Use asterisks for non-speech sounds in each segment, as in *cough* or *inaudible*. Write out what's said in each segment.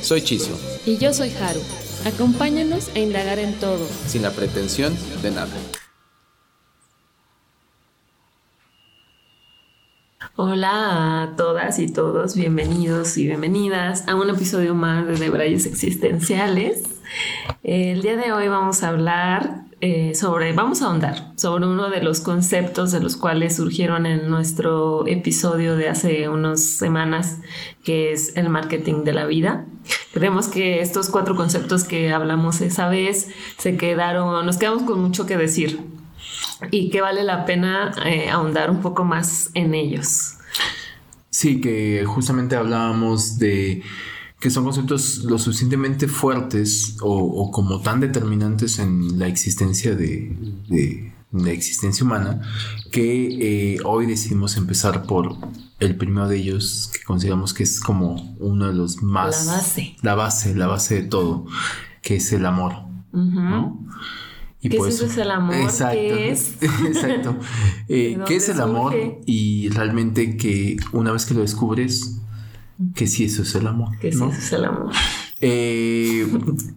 Soy Chisio. Y yo soy Haru. Acompáñanos a indagar en todo. Sin la pretensión de nada. Hola a todas y todos, bienvenidos y bienvenidas a un episodio más de Debrayes Existenciales. El día de hoy vamos a hablar eh, sobre, vamos a ahondar sobre uno de los conceptos de los cuales surgieron en nuestro episodio de hace unas semanas, que es el marketing de la vida. Creemos que estos cuatro conceptos que hablamos esa vez se quedaron, nos quedamos con mucho que decir y que vale la pena eh, ahondar un poco más en ellos. Sí, que justamente hablábamos de que son conceptos lo suficientemente fuertes o, como tan determinantes en la existencia de, la existencia humana que eh, hoy decidimos empezar por el primero de ellos que consideramos que es como uno de los más la base la base la base de todo que es el amor ¿no? Y ¿Qué pues, es el amor? Exacto. *laughs* ¿Qué es? Exacto. Eh, ¿Qué es el amor? Y realmente que una vez que lo descubres, que sí eso es el amor. Que sí eso es el amor. Eh,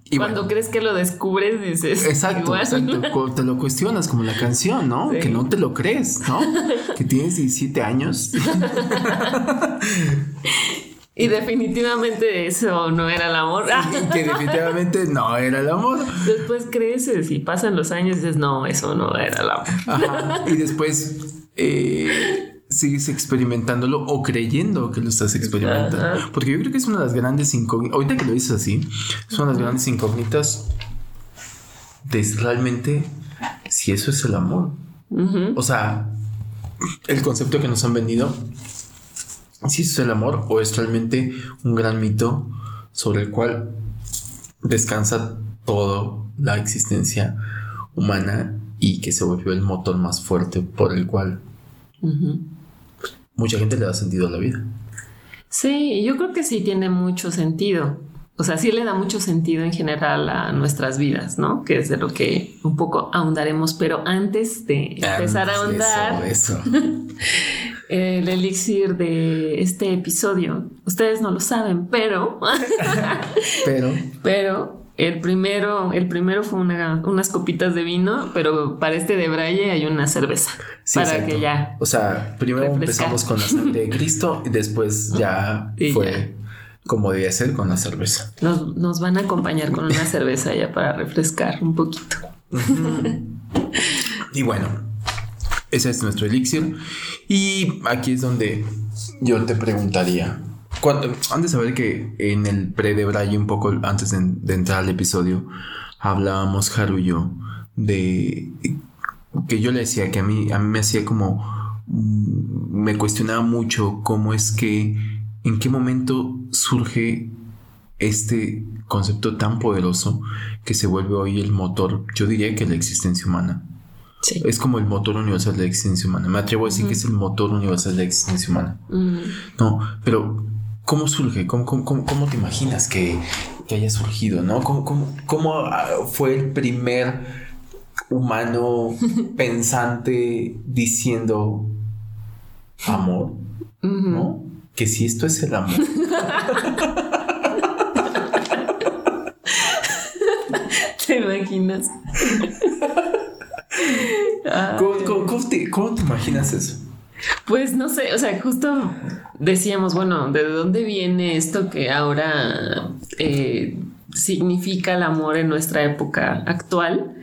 y Cuando crees que lo descubres, dices. Exacto, exacto. *laughs* Te lo cuestionas como la canción, ¿no? Que no te lo crees, ¿no? *laughs* que tienes 17 años. Y definitivamente eso no era el amor. que definitivamente no era el amor. Después creces y pasan los años y dices, no, eso no era el amor. Y después eh, sigues experimentándolo o creyendo que lo estás experimentando. Porque yo creo que es una de las grandes incógnitas. Ahorita que lo dices así, es una de las grandes incógnitas de realmente si eso es el amor. O sea, el concepto que nos han vendido si es el amor o es realmente un gran mito sobre el cual descansa toda la existencia humana y que se volvió el motor más fuerte por el cual mucha gente le da sentido a la vida. Sí, yo creo que sí tiene mucho sentido. O sea, sí le da mucho sentido en general a nuestras vidas, ¿no? Que es de lo que un poco ahondaremos, pero antes de empezar a ahondar, eso. *laughs* el elixir de este episodio. Ustedes no lo saben, pero. *laughs* pero. Pero el primero, el primero fue unas copitas de vino, pero para este de Braille hay una cerveza. para que ya. O sea, primero empezamos con la sangre de Cristo y después ya *laughs* fue como debía ser con la cerveza. Nos, nos, van a acompañar con una cerveza ya para refrescar un poquito. *laughs* y bueno, ese es nuestro elixir. Y aquí es donde yo te preguntaría. Antes de saber que en el pre de Braille, un poco antes de, entrar al episodio, hablábamos Haru y yo de que yo le decía que a mí, a mí me hacía como. Mm, me cuestionaba mucho cómo es que. en qué momento surge este concepto tan poderoso que se vuelve hoy el motor, yo diría que la existencia humana. Es como el motor universal de la existencia humana. Me atrevo a decir que es el motor universal de la existencia humana. No, pero ¿cómo surge? ¿Cómo, cómo, te imaginas que, haya surgido? ¿no? ¿Cómo, ah, fue el primer humano *laughs* pensante diciendo amor? ¿No? Que si esto es el amor. *laughs* ¿Te imaginas? *laughs* ¿Cómo, te, imaginas eso? Pues no sé, o sea, justo decíamos, bueno, ¿de dónde viene esto que ahora eh, significa el amor en nuestra época actual?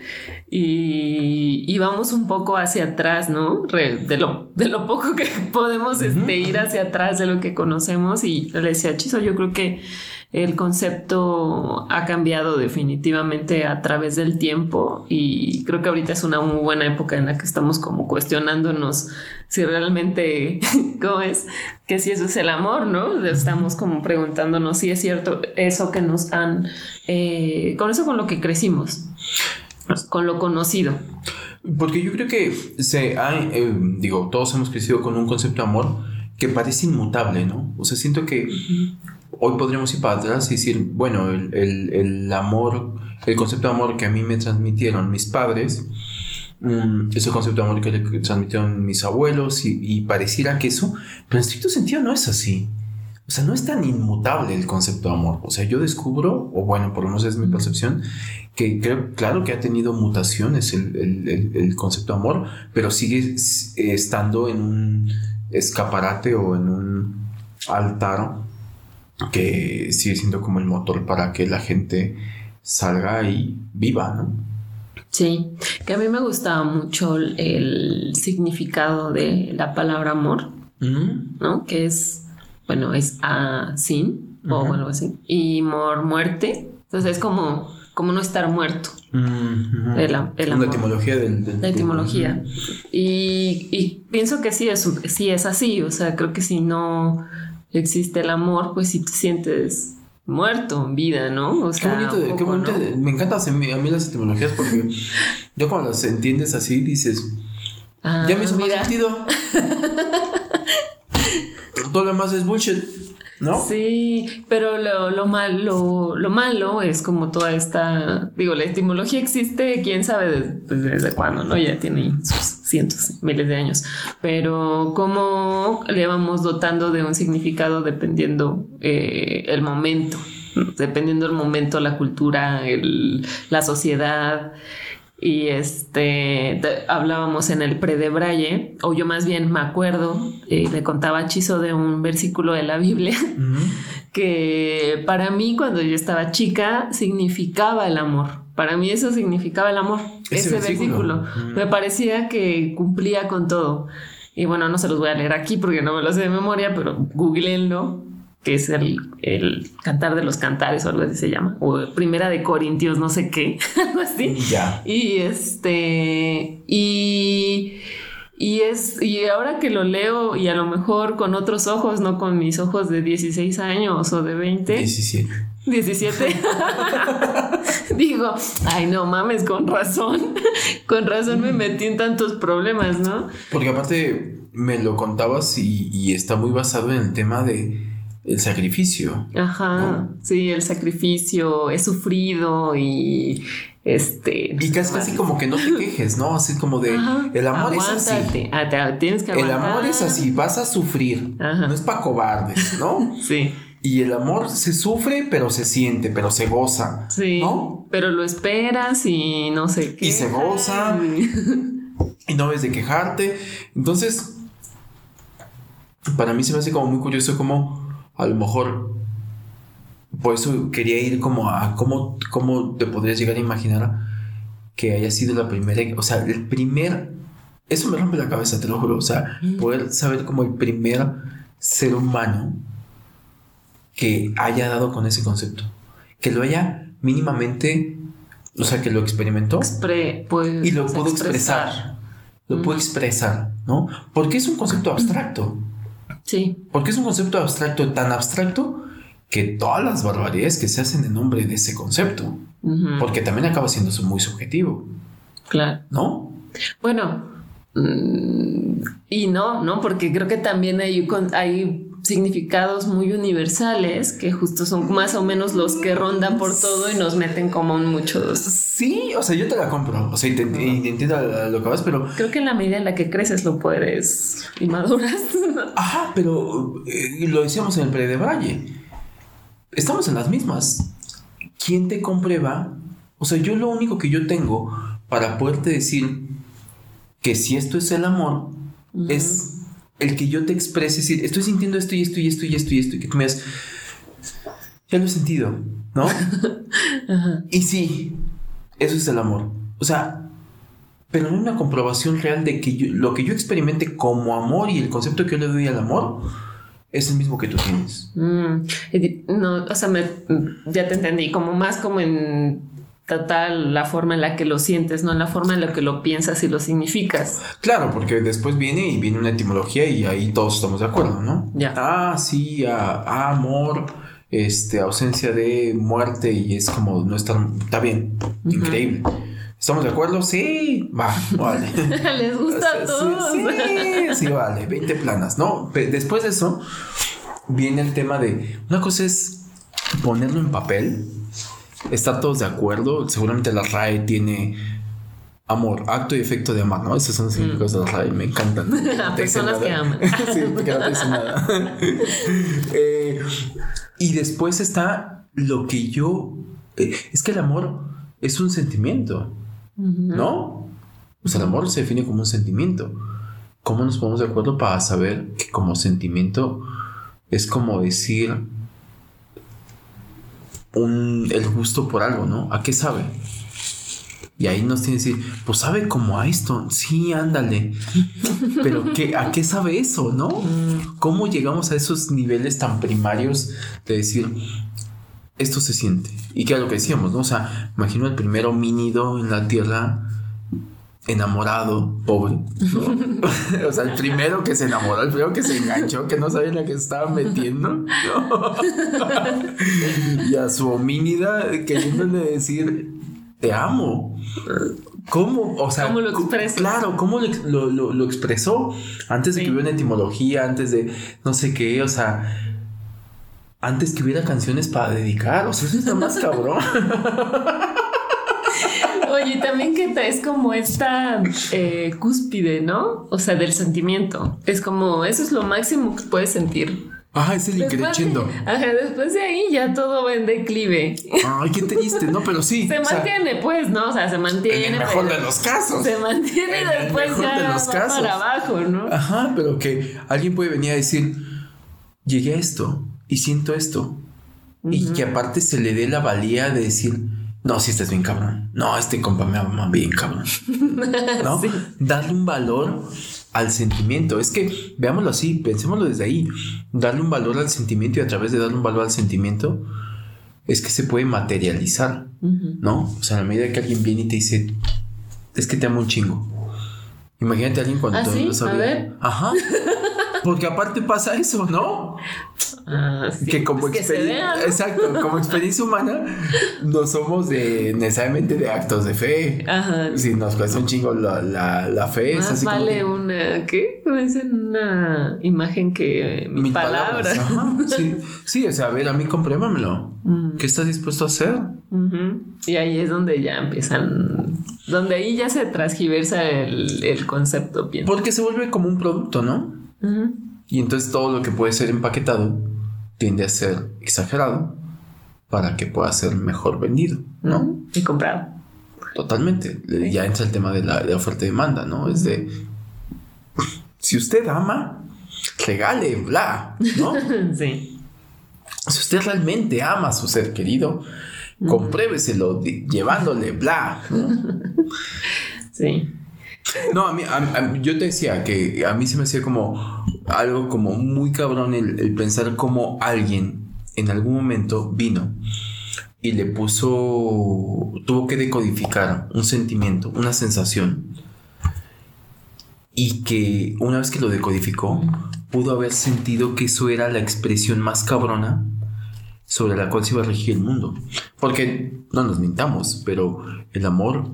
Y, vamos un poco hacia atrás, ¿no? de, lo, de lo poco que *laughs* podemos este, ir hacia atrás de lo que conocemos. Y le decía, Chiso, yo creo que el concepto ha cambiado definitivamente a través del tiempo y creo que ahorita es una muy buena época en la que estamos como cuestionándonos si realmente, *laughs* ¿cómo es? Que si eso es el amor, ¿no? Estamos como preguntándonos si es cierto eso que nos han, eh, con eso con lo que crecimos, con lo conocido. Porque yo creo que se ha, eh, digo, todos hemos crecido con un concepto de amor que parece inmutable, ¿no? O sea, siento que hoy podríamos ir para atrás y decir, bueno, el, amor, el concepto de amor que a mí me transmitieron mis padres, um, ese concepto de amor que le transmitieron mis abuelos y, pareciera que eso, pero en estricto sentido no es así. O sea, no es tan inmutable el concepto de amor. O sea, yo descubro, o bueno, por lo menos es mi percepción, que creo, claro que ha tenido mutaciones el, el concepto de amor, pero sigue estando en un escaparate o en un altar que sigue siendo como el motor para que la gente salga y viva, ¿no? Sí, que a mí me gustaba mucho el, significado de la palabra amor, ¿no? Que es, bueno, es a sin, o algo así, y mor, muerte. Entonces es como, como no estar muerto. el, La etimología del... la etimología. Y, y, pienso que sí es, sí es así, o sea, creo que si no existe el amor, pues si te sientes muerto en vida, ¿no? O sea, qué bonito, qué bonito me encantan a mí, las etimologías porque yo cuando las entiendes así dices, ah, ya me hizo más sentido. Todo lo demás es bullshit. ¿No? Sí, pero lo, lo, malo, lo malo es como toda esta, digo, la etimología existe, quién sabe pues, desde, cuándo, ¿no? Ya tiene sus cientos, miles de años, pero cómo le vamos dotando de un significado dependiendo eh, el momento, dependiendo el momento, la cultura, la sociedad. Y este hablábamos en el pre de Braille, o yo más bien me acuerdo, eh, le contaba Chizo de un versículo de la Biblia *laughs* que para mí cuando yo estaba chica significaba el amor. Para mí eso significaba el amor, ese, versículo. Me parecía que cumplía con todo. Y bueno, no se los voy a leer aquí porque no me lo sé de memoria, pero googleenlo que es el, cantar de los cantares o algo así se llama, o primera de Corintios, no sé qué, *laughs* algo así. Ya. Y este, y, y es, y ahora que lo leo y a lo mejor con otros ojos, no con mis ojos de 16 años o de 20. 17. 17. Digo, ay, no mames, con razón. *laughs* con razón me metí en tantos problemas, ¿no? Porque aparte me lo contabas y, y está muy basado en el tema de el sacrificio. Ajá, sí, el sacrificio, he sufrido y este... Y casi, casi como que no te quejes, ¿no? Así como de, el amor es así. Ah, tienes que El amor es así, vas a sufrir, no es para cobardes, ¿no? *laughs* sí. Y el amor se sufre, pero se siente, pero se goza. Sí. ¿no? Pero lo esperas y no sé qué. Y se goza. y *laughs* no ves de quejarte. Entonces, para mí se me hace como muy curioso como a lo mejor por eso quería ir como a cómo, cómo te podrías llegar a imaginar que haya sido la primera, o sea, el primer, eso me rompe la cabeza, te lo juro, o sea, poder saber como el primer ser humano que haya dado con ese concepto, que lo haya mínimamente, o sea, que lo experimentó pues, y lo pudo expresar, lo pudo expresar, ¿no? Porque es un concepto *clears throat* abstracto. Sí. Porque es un concepto abstracto, tan abstracto que todas las barbaridades que se hacen en nombre de ese concepto. Porque también acaba siendo muy subjetivo. Claro. ¿No? Bueno, y no, ¿no? Porque creo que también hay, hay significados muy universales que justo son más o menos los que rondan por todo y nos meten como en muchos. Sí, o sea, yo te la compro, o sea, y te, entiendo lo que vas, pero... Creo que en la medida en la que creces lo puedes y maduras. *laughs* Ajá, pero eh, lo decíamos en el pre de Valle. Estamos en las mismas. ¿Quién te comprueba? O sea, yo lo único que yo tengo para poderte decir que si esto es el amor es el que yo te exprese, decir, estoy sintiendo esto y esto y esto y esto y esto, y que tú me das, ya lo he sentido, ¿no? *laughs* Y sí, eso es el amor. O sea, pero no hay una comprobación real de que lo que yo experimente como amor y el concepto que yo le doy al amor es el mismo que tú tienes. Mm, no, o sea, me, ya te entendí, como más como en total la forma en la que lo sientes, no en la forma en la que lo piensas y lo significas. Claro, porque después viene y viene una etimología y ahí todos estamos de acuerdo, ¿no? Ya. Ah, sí, ah, amor, este, ausencia de muerte y es como no estar, está bien, increíble. ¿Estamos de acuerdo? Sí, va, vale. *laughs* Les gusta a todos. Sí, sí, vale, 20 planas, ¿no? Después de eso viene el tema de, una cosa es ponerlo en papel, estar todos de acuerdo, seguramente la RAE tiene amor, acto y efecto de amar, ¿no? Esos son los mm. significados de la RAE, me encantan. *laughs* Personas que aman. *laughs* sí, porque no te dicen nada. *laughs* Eh, y después está lo que yo... Eh, es que el amor es un sentimiento. ¿No? O sea, el amor se define como un sentimiento. ¿Cómo nos ponemos de acuerdo para saber que como sentimiento es como decir un, el gusto por algo, ¿no? ¿A qué sabe? Y ahí nos tiene que decir, pues sabe como a esto, sí, ándale. *laughs* Pero ¿qué, ¿a qué sabe eso, no? ¿Cómo llegamos a esos niveles tan primarios de decir, esto se siente. Y que es lo que decíamos, ¿no? O sea, imagino el primer homínido en la Tierra enamorado, pobre, *laughs* o sea, el primero que se enamoró, el primero que se enganchó, que no sabía en la que se estaba metiendo. *laughs* y a su homínida queriéndole decir, te amo. ¿Cómo? O sea, ¿Cómo lo expresó? Claro, ¿cómo lo, lo, expresó? Antes de que hubiera una etimología, antes de no sé qué, o sea, antes que hubiera canciones para dedicar. O sea, eso es más cabrón. *laughs* Oye, también que es como esta eh, cúspide, ¿no? O sea, del sentimiento. Es como, eso es lo máximo que puedes sentir. Ajá, es el increchendo. Ajá, después de ahí ya todo va en declive. Ay, qué triste, ¿no? Pero sí. Se mantiene, pues, ¿no? O sea, se mantiene. En el mejor de los casos. Se mantiene y después ya de los casos. para abajo, ¿no? Ajá, pero que alguien puede venir a decir, llegué a esto y siento esto. Y que aparte se le dé la valía de decir, no, si estás bien cabrón. No, este compa me ama bien cabrón. *laughs* ¿No? Darle un valor al sentimiento. Es que, veámoslo así, pensémoslo desde ahí. Darle un valor al sentimiento y a través de darle un valor al sentimiento es que se puede materializar, ¿no? O sea, a la medida que alguien viene y te dice, es que te amo un chingo. Imagínate a alguien cuando ¿Ah, no sabes. Ajá. *laughs* Porque aparte pasa eso, ¿no? Ah, que como experiencia, exacto, como *laughs* experiencia humana, no somos de necesariamente de actos de fe. Ajá. Si nos cuesta un chingo la, la, fe, Más así vale una, ¿qué? una imagen que mis, palabras. *laughs* sí, sí, o sea, a ver, a mí compruébamelo. Mm. ¿Qué estás dispuesto a hacer? Y ahí es donde ya empiezan, donde ahí ya se transgiversa el, el concepto. Porque se vuelve como un producto, ¿no? Y entonces todo lo que puede ser empaquetado tiende a ser exagerado para que pueda ser mejor vendido, ¿no? Y comprado. Totalmente. Ya entra el tema de la oferta y demanda, ¿no? Es de, si usted ama, regale, bla, ¿no? *laughs* sí. Si usted realmente ama a su ser querido, compruébeselo llevándole, bla. *laughs* sí. No, a mí, yo te decía que a mí se me hacía como algo como muy cabrón el, pensar como alguien en algún momento vino y le puso, tuvo que decodificar un sentimiento, una sensación y que una vez que lo decodificó pudo haber sentido que eso era la expresión más cabrona sobre la cual se iba a regir el mundo. Porque no nos mintamos, pero el amor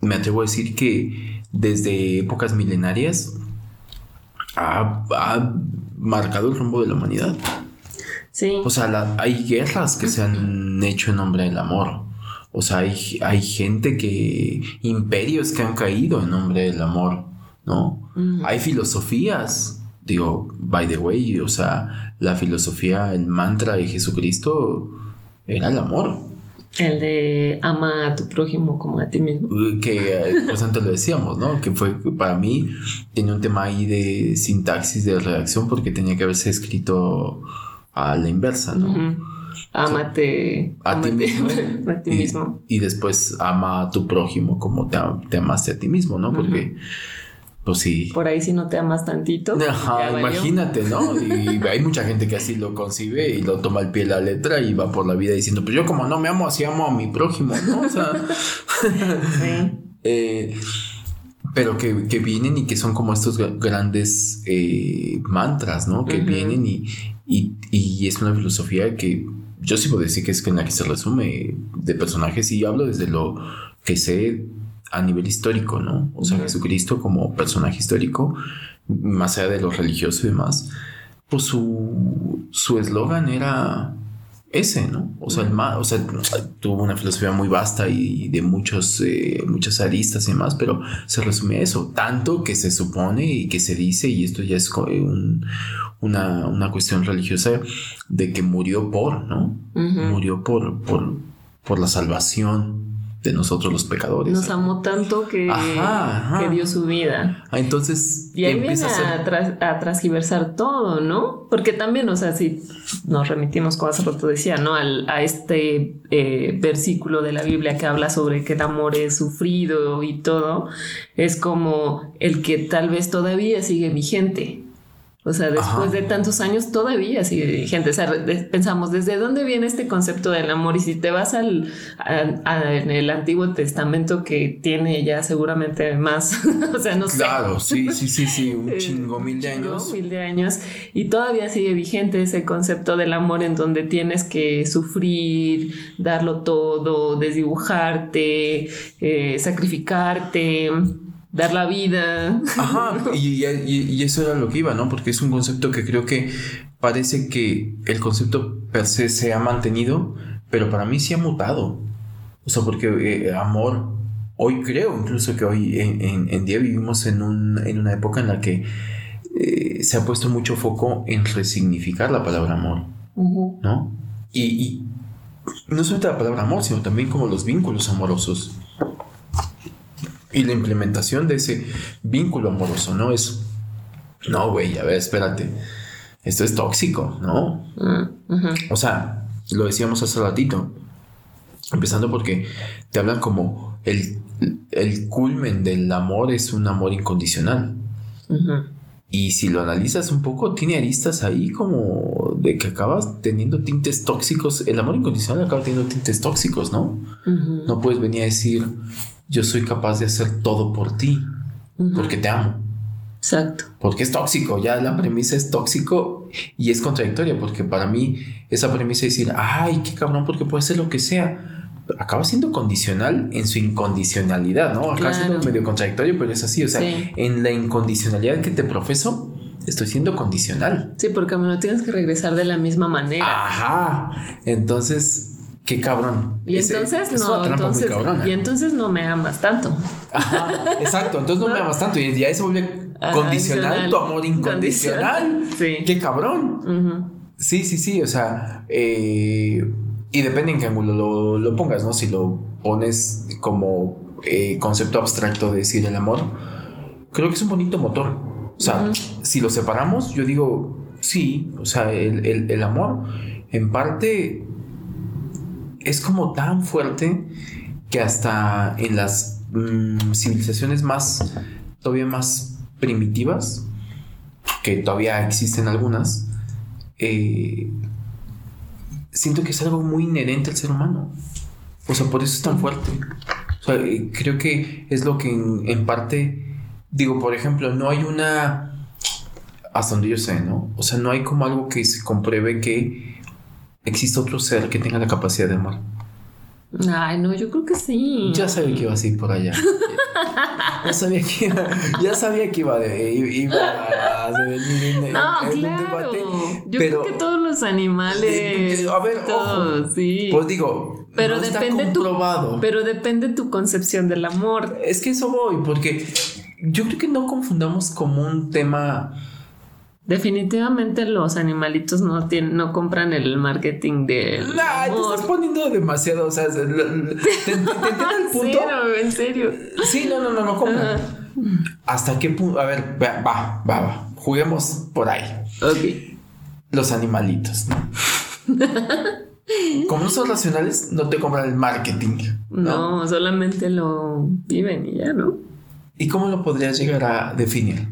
me atrevo a decir que desde épocas milenarias ha, marcado el rumbo de la humanidad. Sí. O sea, hay guerras que se han hecho en nombre del amor. O sea, hay, hay gente que. imperios que han caído en nombre del amor, ¿no? Hay filosofías. Digo, by the way, o sea, la filosofía, el mantra de Jesucristo era el amor. El de ama a tu prójimo como a ti mismo. Que pues antes lo decíamos, ¿no? Que fue para mí, tenía un tema ahí de sintaxis, de redacción, porque tenía que haberse escrito a la inversa, ¿no? Amate a ti mismo. *laughs* a ti mismo. Y, después ama a tu prójimo como te, amaste a ti mismo, ¿no? Porque Pues sí. Por ahí si no te amas tantito. Ajá, imagínate, ¿no? *laughs* Y hay mucha gente que así lo concibe y lo toma al pie la letra y va por la vida diciendo, pues yo como no me amo, así amo a mi prójimo, ¿no? O sea. *laughs* sí. *laughs* eh, pero que, vienen y que son como estos grandes eh, mantras, ¿no? Que vienen y, y, es una filosofía que yo sí puedo decir que es en la que se resume de personajes y hablo desde lo que sé a nivel histórico, ¿no? O sea, Jesucristo como personaje histórico, más allá de lo religioso y demás, pues su eslogan era ese, ¿no? O sea, el o sea, tuvo una filosofía muy vasta y de muchos, eh, muchas aristas y demás, pero se resume a eso, tanto que se supone y que se dice, y esto ya es una, una, cuestión religiosa, de que murió por, ¿no? Murió por, por, por la salvación de nosotros los pecadores. Nos amó tanto que, que dio su vida. Ah, entonces. Y ahí viene a, transgiversar todo, ¿no? Porque también, o sea, si nos remitimos, como hace rato decía, ¿no? Al, a este eh, versículo de la Biblia que habla sobre que el amor es sufrido y todo, es como el que tal vez todavía sigue vigente. O sea, después de tantos años todavía sigue vigente. O sea, pensamos, ¿desde dónde viene este concepto del amor? Y si te vas al en el Antiguo Testamento que tiene ya seguramente más, *laughs* o sea, no sé. Claro, sí, *laughs* sí, sí, sí, un chingo, mil de años. Mil de años. Y todavía sigue vigente ese concepto del amor en donde tienes que sufrir, darlo todo, desdibujarte, eh, sacrificarte dar la vida. Ajá, *laughs* y, eso era lo que iba, ¿no? Porque es un concepto que creo que parece que el concepto per se se ha mantenido, pero para mí sí ha mutado. O sea, porque eh, amor, hoy creo incluso que hoy en, día vivimos en, un, en, una época en la que eh, se ha puesto mucho foco en resignificar la palabra amor, ¿no? Y, y no solamente la palabra amor, sino también como los vínculos amorosos y la implementación de ese vínculo amoroso, ¿no? Es, no, güey, a ver, espérate, esto es tóxico, ¿no? Mm, o sea, lo decíamos hace ratito, empezando porque te hablan como el, el culmen del amor es un amor incondicional. Y si lo analizas un poco, tiene aristas ahí como de que acabas teniendo tintes tóxicos. El amor incondicional acaba teniendo tintes tóxicos, ¿no? No puedes venir a decir, yo soy capaz de hacer todo por ti, porque te amo. Exacto. Porque es tóxico, ya la premisa es tóxico y es contradictoria, porque para mí esa premisa es decir, ay, qué cabrón, porque puede ser lo que sea, acaba siendo condicional en su incondicionalidad, ¿no? Acaba siendo medio contradictorio, pero es así, o sea, en la incondicionalidad que te profeso, estoy siendo condicional. Sí, porque me no tienes que regresar de la misma manera. Ajá. Entonces, qué cabrón. Y entonces no, entonces, y entonces no me amas tanto. exacto, entonces no, me amas tanto y ya se vuelve condicional, tu amor incondicional. Sí. Qué cabrón. Sí, sí, sí, o sea, eh, y depende en qué ángulo lo, pongas, ¿no? Si lo pones como eh, concepto abstracto de decir el amor, creo que es un bonito motor. O sea, si lo separamos, yo digo, sí, o sea, el, el amor en parte es como tan fuerte que hasta en las mm, civilizaciones más, todavía más primitivas, que todavía existen algunas, eh, siento que es algo muy inherente al ser humano. O sea, por eso es tan fuerte. O sea, eh, creo que es lo que en, parte, digo, por ejemplo, no hay una, hasta donde yo sé, ¿no? O sea, no hay como algo que se compruebe que existe otro ser que tenga la capacidad de amar. Ay, no, yo creo que sí. Ya sabía que iba así por allá. *laughs* ya sabía que iba, ya sabía que iba, de, iba a venir no, claro. Yo creo que todos los animales. a ver, todos, sí. Pues digo, pero no depende está comprobado. Tu, pero depende tu concepción del amor. Es que eso voy, porque yo creo que no confundamos como un tema Definitivamente los animalitos no tienen, no compran el marketing de. Nah, te estás poniendo demasiado. O sea, ¿te, te, el *laughs* punto? en serio. Sí, no, no, no, no compran. ¿Hasta qué punto? A ver, va, va, va. Juguemos por ahí. Ok. Los animalitos, ¿no? Como no son racionales, no te compran el marketing. ¿no? no, solamente lo viven y ya, ¿no? ¿Y cómo lo podrías llegar a definir?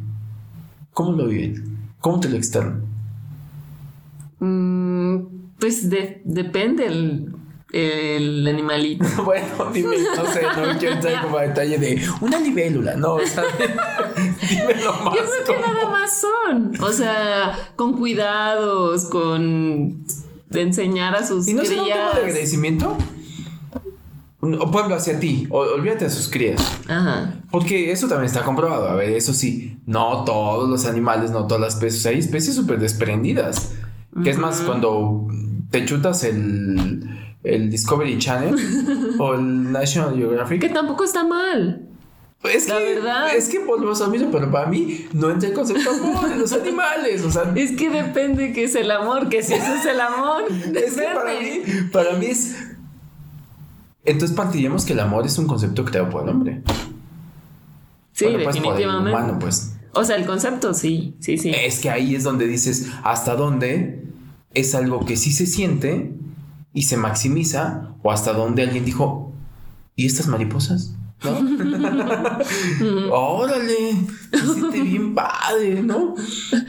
¿Cómo lo viven? ¿Cómo te lo externan? Mm, pues depende el, el animalito. *laughs* bueno, dime, no sé, no quiero entrar como a detalle de una libélula, no, o sea, *laughs* dime lo más. Yo creo que nada más son, o sea, con cuidados, con de enseñar a sus ¿Y no crías. de agradecimiento? O pueblo hacia ti, o, olvídate a sus crías. Ajá. Porque eso también está comprobado. A ver, eso sí, no todos los animales, no todas las especies. Hay especies súper desprendidas. Que es más, cuando te chutas el, el Discovery Channel *laughs* o el National Geographic. Que tampoco está mal. Es la que, verdad. Es que volvemos a mismo, pero para mí no entra el concepto de amor de los animales. O sea, es que depende que es el amor, que si eso es el amor. *laughs* es que para mí, para mí es. Entonces partiríamos que el amor es un concepto creado por el hombre. Sí, pues, definitivamente. pues. O sea, el concepto sí, sí, sí. Es que ahí es donde dices hasta dónde es algo que sí se siente y se maximiza, o hasta dónde alguien dijo, ¿y estas mariposas? ¿No? *laughs* Órale, siente bien padre, ¿no?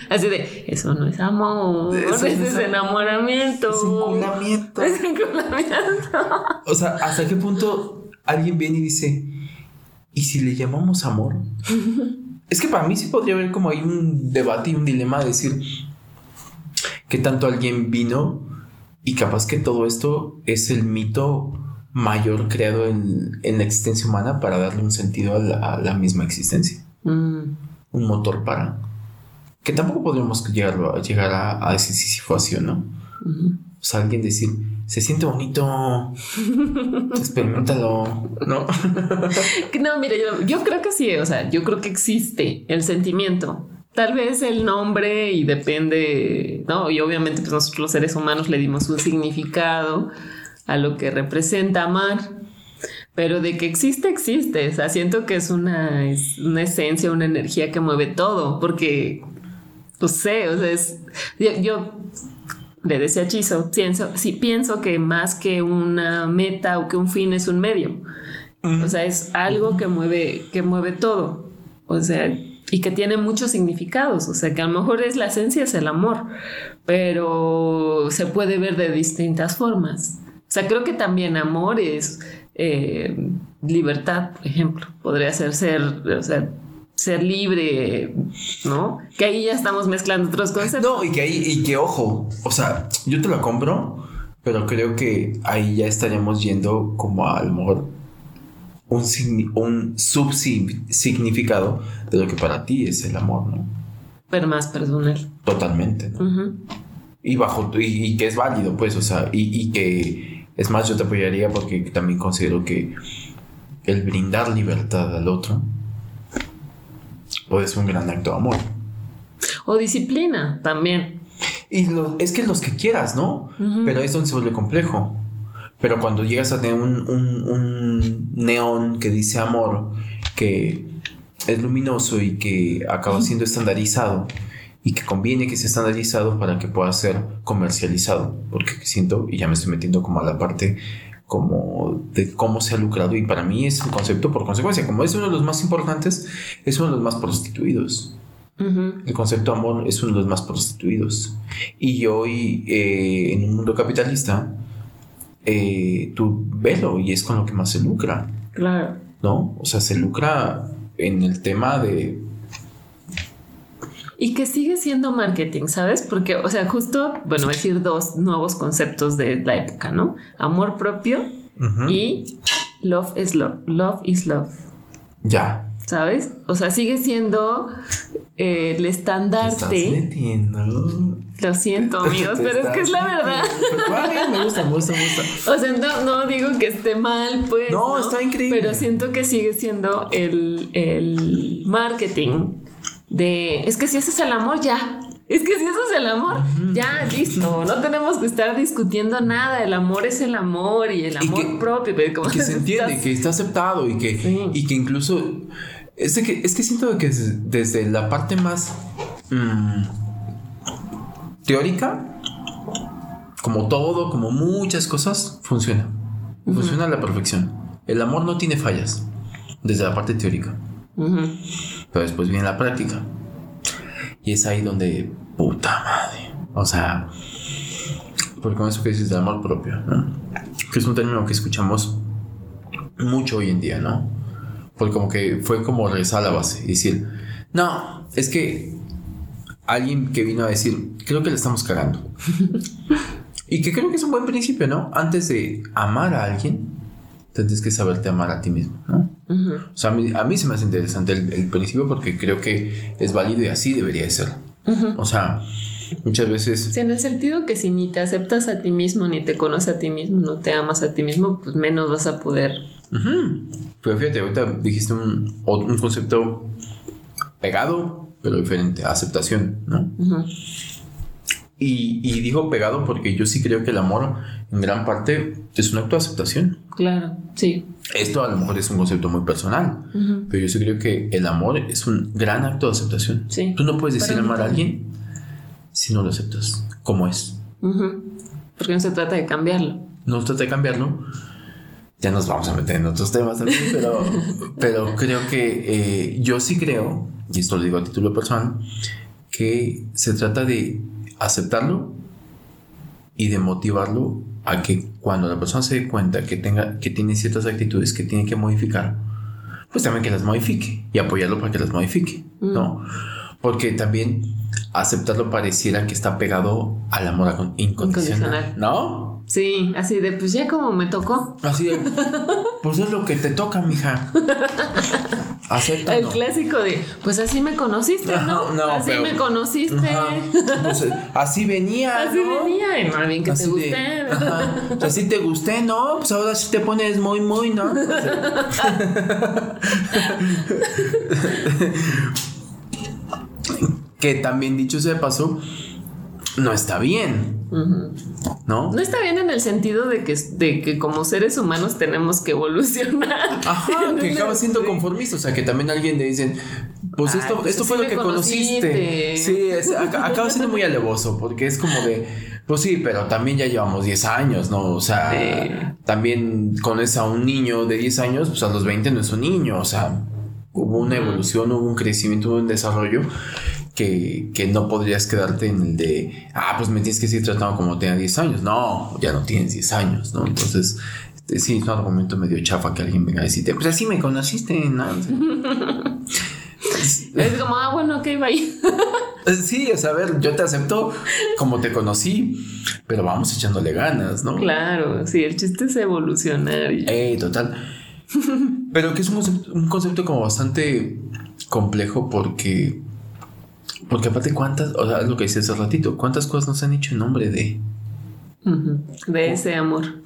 Así de, eso no es amor, eso es enamoramiento. Es enculamiento. Es enculamiento. *laughs* O sea, ¿hasta qué punto alguien viene y dice, ¿y si le llamamos amor? es que para mí sí podría haber como hay un debate y un dilema de decir que tanto alguien vino y capaz que todo esto es el mito mayor creado en, la existencia humana para darle un sentido a la, misma existencia. Mm. Un motor para... Que tampoco podríamos llegar, a, llegar a, decir si fue así o no. O sea, alguien decir, se siente bonito, *laughs* experimentalo, ¿no? *laughs* no, mira, yo, yo creo que sí, o sea, yo creo que existe el sentimiento. Tal vez el nombre y depende, ¿no? Y obviamente pues nosotros los seres humanos le dimos un significado a lo que representa amar. Pero de que existe, existe. O sea, siento que es una, una esencia, una energía que mueve todo. Porque, pues sé, o sea, es. Yo, le decía Chizo, pienso, sí, pienso que más que una meta o que un fin es un medio. O sea, es algo que mueve, que mueve todo. O sea, y que tiene muchos significados. O sea, que a lo mejor es la esencia, es el amor, pero se puede ver de distintas formas. O sea, creo que también amor es eh, libertad, por ejemplo. Podría ser ser, o sea, ser libre, ¿no? Que ahí ya estamos mezclando otros conceptos. No, y que ahí, y que ojo, o sea, yo te lo compro, pero creo que ahí ya estaríamos yendo como a, lo mejor un, un subsignificado de lo que para ti es el amor, ¿no? Pero más personal. Totalmente, ¿no? Y bajo, y, que es válido, pues, o sea, y que es más, yo te apoyaría porque también considero que el brindar libertad al otro puede ser un gran acto de amor. O disciplina también. Y es que los que quieras, ¿no? Pero es donde se vuelve complejo. Pero cuando llegas a tener un, un, neón que dice amor, que es luminoso y que acaba siendo estandarizado, y que conviene que sea estandarizado para que pueda ser comercializado, porque siento, y ya me estoy metiendo como a la parte como de cómo se ha lucrado y para mí es un concepto por consecuencia, como es uno de los más importantes, es uno de los más prostituidos. El concepto amor es uno de los más prostituidos. Y hoy, eh, en un mundo capitalista, eh, tú velo y es con lo que más se lucra. Claro. ¿No? O sea, se lucra en el tema de y que sigue siendo marketing, ¿sabes? Porque, o sea, justo, bueno, decir dos nuevos conceptos de la época, ¿no? Amor propio y love is love. Love is love. Ya. ¿Sabes? O sea, sigue siendo eh, el estandarte. Lo siento, amigos, pero es que es la verdad. me gusta, me gusta, me gusta. O sea, no, no digo que esté mal, pues. No, está increíble. Pero siento que sigue siendo el, el marketing de, es que si ese es el amor, ya. Es que si eso es el amor, ya, listo. No tenemos que estar discutiendo nada. El amor es el amor y el amor propio. Como que se entiende, que está aceptado y que, y que incluso... Es, que, es que siento que desde la parte más mm, teórica, como todo, como muchas cosas, funciona. Funciona a la perfección. El amor no tiene fallas desde la parte teórica. Pero después viene la práctica. Y es ahí donde, puta madre. O sea, porque con eso que dices de amor propio, ¿no? Que es un término que escuchamos mucho hoy en día, ¿no? Porque como que fue como regresar a la base y decir, no, es que alguien que vino a decir, creo que le estamos cagando. *laughs* y que creo que es un buen principio, ¿no? Antes de amar a alguien, tienes que saberte amar a ti mismo, ¿no? O sea, a mí, se me hace interesante el, principio porque creo que es válido y así debería de ser. O sea, muchas veces... Sí, en el sentido que si ni te aceptas a ti mismo, ni te conoces a ti mismo, no te amas a ti mismo, pues menos vas a poder... Pero fíjate, ahorita dijiste un, un concepto pegado, pero diferente, aceptación, ¿no? Y, y, digo pegado porque yo sí creo que el amor en gran parte es un acto de aceptación. Claro, sí. Esto a lo mejor es un concepto muy personal, pero yo sí creo que el amor es un gran acto de aceptación. Sí. Tú no puedes decir amar a alguien si no lo aceptas como es. Porque no se trata de cambiarlo. No se trata de cambiarlo. Ya nos vamos a meter en otros temas también, *laughs* pero, pero creo que eh, yo sí creo, y esto lo digo a título personal, que se trata de aceptarlo y de motivarlo a que cuando la persona se dé cuenta que tenga que tiene ciertas actitudes que tiene que modificar, pues también que las modifique y apoyarlo para que las modifique, mm. ¿no? Porque también aceptarlo pareciera que está pegado al amor incondicional, ¿no? Sí, así de pues ya como me tocó. Así de pues es lo que te toca, mija. *laughs* El clásico de, pues así me conociste, ¿no? no así me conociste. Pues, así venía. Así venía, y más bien que te gusté. así te gusté, ¿no? Pues ahora sí te pones muy, muy, ¿no? *laughs* que también dicho sea de paso, no está bien. ¿No? No está bien en el sentido de que, de que como seres humanos tenemos que evolucionar. Ajá, *laughs* que acaba siendo conformista. O sea, que también alguien le dicen, pues esto, pues esto fue lo que conociste. Sí, acaba siendo muy alevoso porque es como de, pues sí, pero también ya llevamos 10 años, ¿no? O sea, también conoces a un niño de 10 años, pues a los 20 no es un niño, o sea, hubo una evolución, hubo un crecimiento, hubo un desarrollo que, no podrías quedarte en el de, ah, pues me tienes que seguir tratando como tenía 10 años. No, ya no tienes 10 años, ¿no? Entonces, este, sí, es un argumento medio chafa que alguien venga a decirte, pues así me conociste, ¿no? *laughs* es como, ah, bueno, ok, bye. *laughs* Sí, o sea, a ver, yo te acepto como te conocí, pero vamos echándole ganas, ¿no? Claro, sí, el chiste es evolucionar. Eh, total. Pero que es un concepto como bastante complejo porque porque aparte, ¿cuántas, o sea, es lo que dice hace ratito, cuántas cosas nos han hecho en nombre de... De ese amor. *laughs*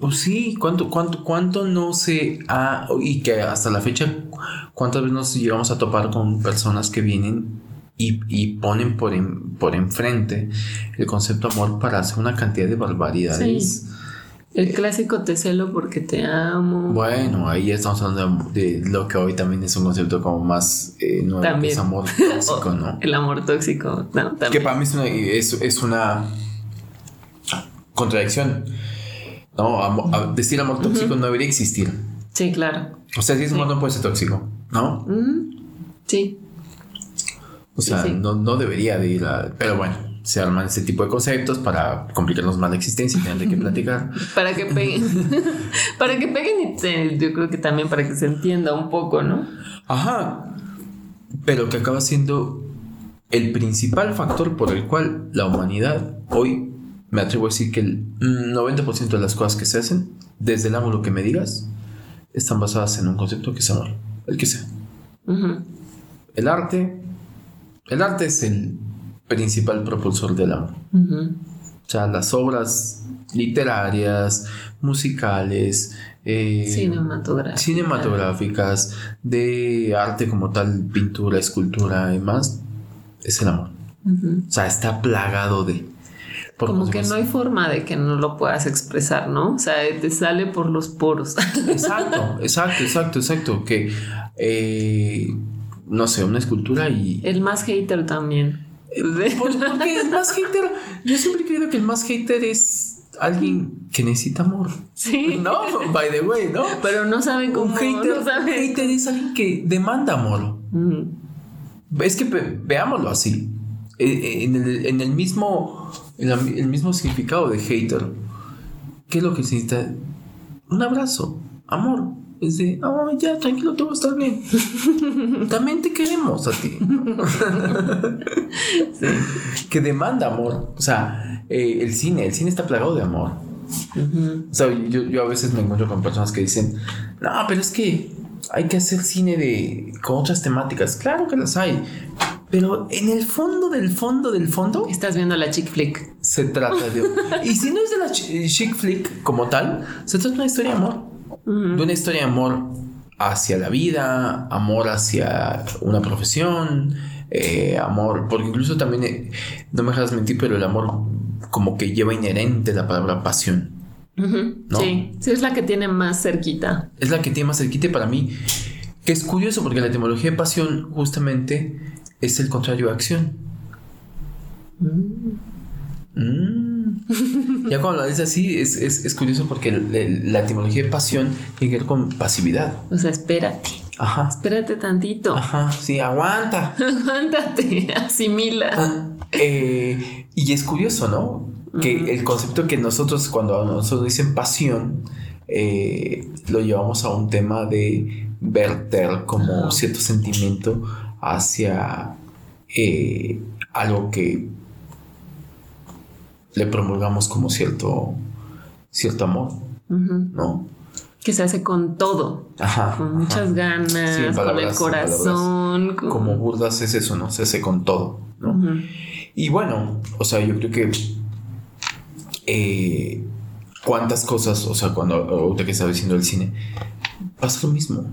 Pues sí, ¿cuánto, cuánto, cuánto no se ha... Y que hasta la fecha, ¿cuántas veces nos llegamos a topar con personas que vienen y, ponen por, por enfrente el concepto amor para hacer una cantidad de barbaridades? El clásico te celo porque te amo. Bueno, ahí estamos hablando de lo que hoy también es un concepto como más eh, nuevo, que es amor *laughs* tóxico, ¿no? El amor tóxico, no, Que para mí es una, es, una contradicción. No, decir amor tóxico no debería existir. Sí, claro. O sea, si es amor no puede ser tóxico, ¿no? Sí. O sea, No, no debería de ir a... Pero bueno se arman ese tipo de conceptos para complicarnos más la existencia y tener que *laughs* platicar. para que peguen. *laughs* para que peguen y yo creo que también para que se entienda un poco, ¿no? Ajá. Pero que acaba siendo el principal factor por el cual la humanidad hoy, me atrevo a decir que el 90% de las cosas que se hacen, desde el ángulo que me digas, están basadas en un concepto que es amor, el que sea. El arte, el arte es el principal propulsor del amor. O sea, las obras literarias, musicales, eh, cinematográficas. de arte como tal, pintura, escultura y más, es el amor. O sea, está plagado de... Como que no hay forma de que no lo puedas expresar, ¿no? O sea, te sale por los poros. *laughs* Exacto, exacto, exacto, exacto. Que, eh, no sé, una escultura y... El más hater también. Porque el más hater, yo siempre he creído que el más hater es alguien que necesita amor. Sí. No, by the way, ¿no? Pero no saben cómo. Un hater, no saben. hater es alguien que demanda amor. Ujú. Es que ve- veámoslo así. Eh, eh, En el, en el mismo, en la- el mismo significado de hater, ¿qué es lo que necesita? Un abrazo, amor. Es de, oh, ya, tranquilo, todo va a estar bien. *laughs* También te queremos a ti. *laughs* Que demanda amor. O sea, eh, el cine, el cine está plagado de amor. Ujú. O sea, yo, yo a veces me encuentro con personas que dicen, no, pero es que hay que hacer cine de con otras temáticas. Claro que las hay. Pero en el fondo del fondo del fondo Estás viendo la chick flick. se trata de... *laughs* y si no es de la chi- chick flick como tal, se trata de una historia de amor. De una historia de amor hacia la vida, amor hacia una profesión, eh, amor, porque incluso también, eh, no me dejas mentir, pero el amor como que lleva inherente la palabra pasión. Sí, sí, es la que tiene más cerquita. es la que tiene más cerquita y para mí, que es curioso porque la etimología de pasión justamente es el contrario de acción. Mm. *laughs* ya cuando lo dices así, es, es- es curioso porque el- el- la etimología de pasión tiene que ver con pasividad. O sea, espérate. Ajá. Espérate tantito. Ajá, sí, aguanta. *laughs* Aguántate, asimila. Ah, eh, y es curioso, ¿no? Que el concepto que nosotros, cuando a nosotros dicen pasión, eh, lo llevamos a un tema de verter como cierto sentimiento hacia eh, algo que le promulgamos como cierto, cierto amor. ¿no? Que se hace con todo. Ajá. Con muchas ganas, Sí, con el corazón. con- Como burdas es eso, ¿no? Se hace con todo, ¿no? Y bueno, o sea, yo creo que eh, cuántas cosas, o sea, cuando ahorita que estaba diciendo el cine, pasa lo mismo.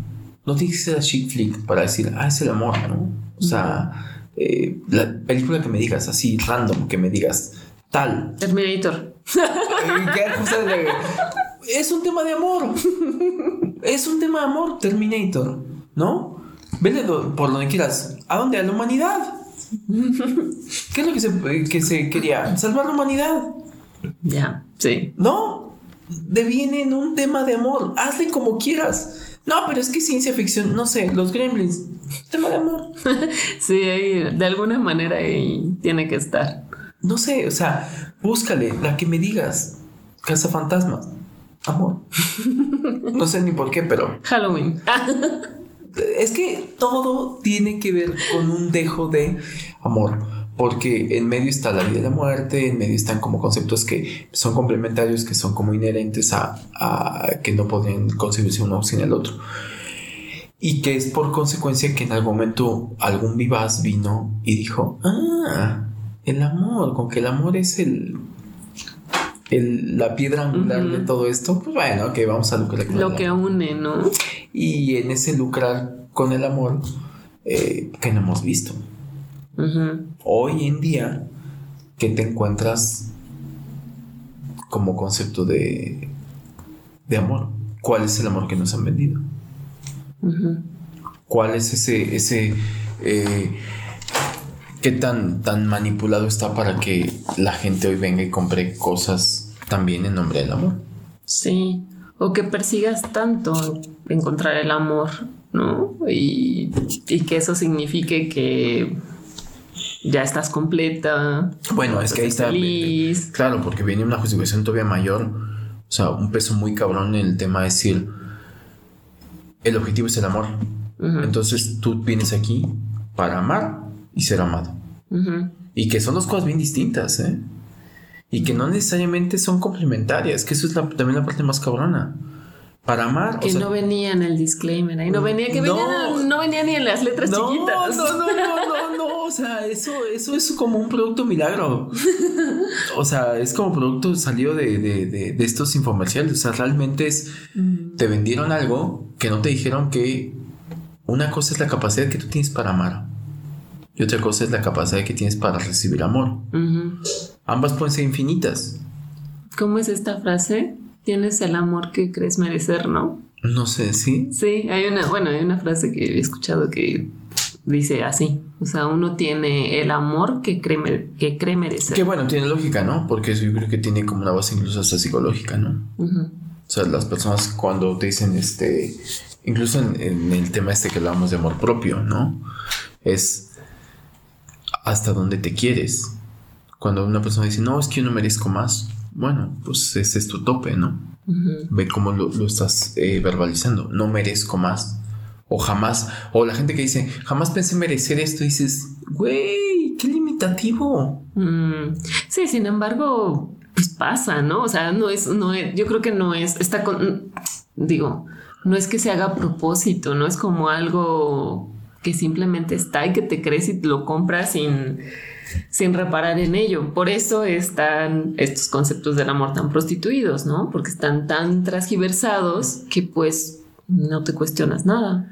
No tienes que ser a chick flick para decir, ah, es el amor, ¿no? O sea, eh, la película que me digas así, random, que me digas tal. Terminator. eh, es un tema de amor. Es un tema de amor, Terminator, ¿no? Vele do- por donde quieras. ¿A dónde? A la humanidad. ¿Qué es lo que se, que se quería? Salvar la humanidad. Ya, sí. No, deviene en un tema de amor. Hazle como quieras. No, pero es que ciencia ficción, no sé, los gremlins. Tema de amor. *laughs* Sí, ahí, de alguna manera ahí tiene que estar. No sé, o sea, búscale la que me digas. Casa fantasmas. Amor. *laughs* No sé ni por qué, pero Halloween. es que todo tiene que ver con un dejo de amor. Porque en medio está la vida y la muerte, en medio están como conceptos que son complementarios, que son como inherentes a, a que no podrían concebirse uno sin el otro. Y que es por consecuencia que en algún momento algún vivaz vino y dijo, ah, el amor, con que el amor es el, el- la piedra angular de todo esto, pues bueno, que vamos a lucrar con Lo el que amor. une, ¿no? Y en ese lucrar con el amor, eh, que no hemos visto. Hoy en día, que te encuentras como concepto de, de amor? ¿Cuál es el amor que nos han vendido? ¿Cuál es ese, ese, eh, qué tan, tan manipulado está para que la gente hoy venga y compre cosas también en nombre del amor? Sí. O que persigas tanto encontrar el amor, ¿no? Y, y que eso signifique que ya estás completa. Bueno, es que ahí está. Feliz. Claro, porque viene una justificación todavía mayor. O sea, un peso muy cabrón en el tema de decir, el objetivo es el amor. Entonces tú vienes aquí para amar y ser amado. Y que son dos cosas bien distintas, ¿eh? Y que no necesariamente son complementarias, que eso es la- también la parte más cabrona. Para amar, Que o sea, no venía en el disclaimer. Ahí no venía, que No. venía, no venía ni en las letras no, chiquitas. no, no, no, no, no, o sea, eso, eso es como un producto milagro. *laughs* O sea, es como producto salido de, de, de, de estos infomerciales. O sea, realmente es, Mm. te vendieron algo que no te dijeron que una cosa es la capacidad que tú tienes para amar y otra cosa es la capacidad que tienes para recibir amor. Ambas pueden ser infinitas. ¿Cómo es esta frase? Tienes el amor que crees merecer, ¿no? No sé, ¿sí? Sí, hay una, bueno, hay una frase que he escuchado que dice así. O sea, uno tiene el amor que cree, que cree merecer. Que bueno, tiene lógica, ¿no? Porque eso yo creo que tiene como una base incluso hasta psicológica, ¿no? O sea, las personas cuando te dicen, este, incluso en, el tema este que hablamos de amor propio, ¿no? Es hasta dónde te quieres. Cuando una persona dice, no, es que yo no merezco más, bueno, pues ese es tu tope, ¿no? Ve cómo lo, estás eh, verbalizando, no merezco más. O jamás, o la gente que dice, jamás pensé merecer esto, dices, güey, qué limitativo. Mm, sí, sin embargo, pues pasa, ¿no? O sea, no es, no es, yo creo que no es, está con, digo, no es que se haga a propósito, no es como algo que simplemente está y que te crees y lo compras sin, sin reparar en ello. Por eso están estos conceptos del amor tan prostituidos, ¿no? Porque están tan transgiversados que pues no te cuestionas nada.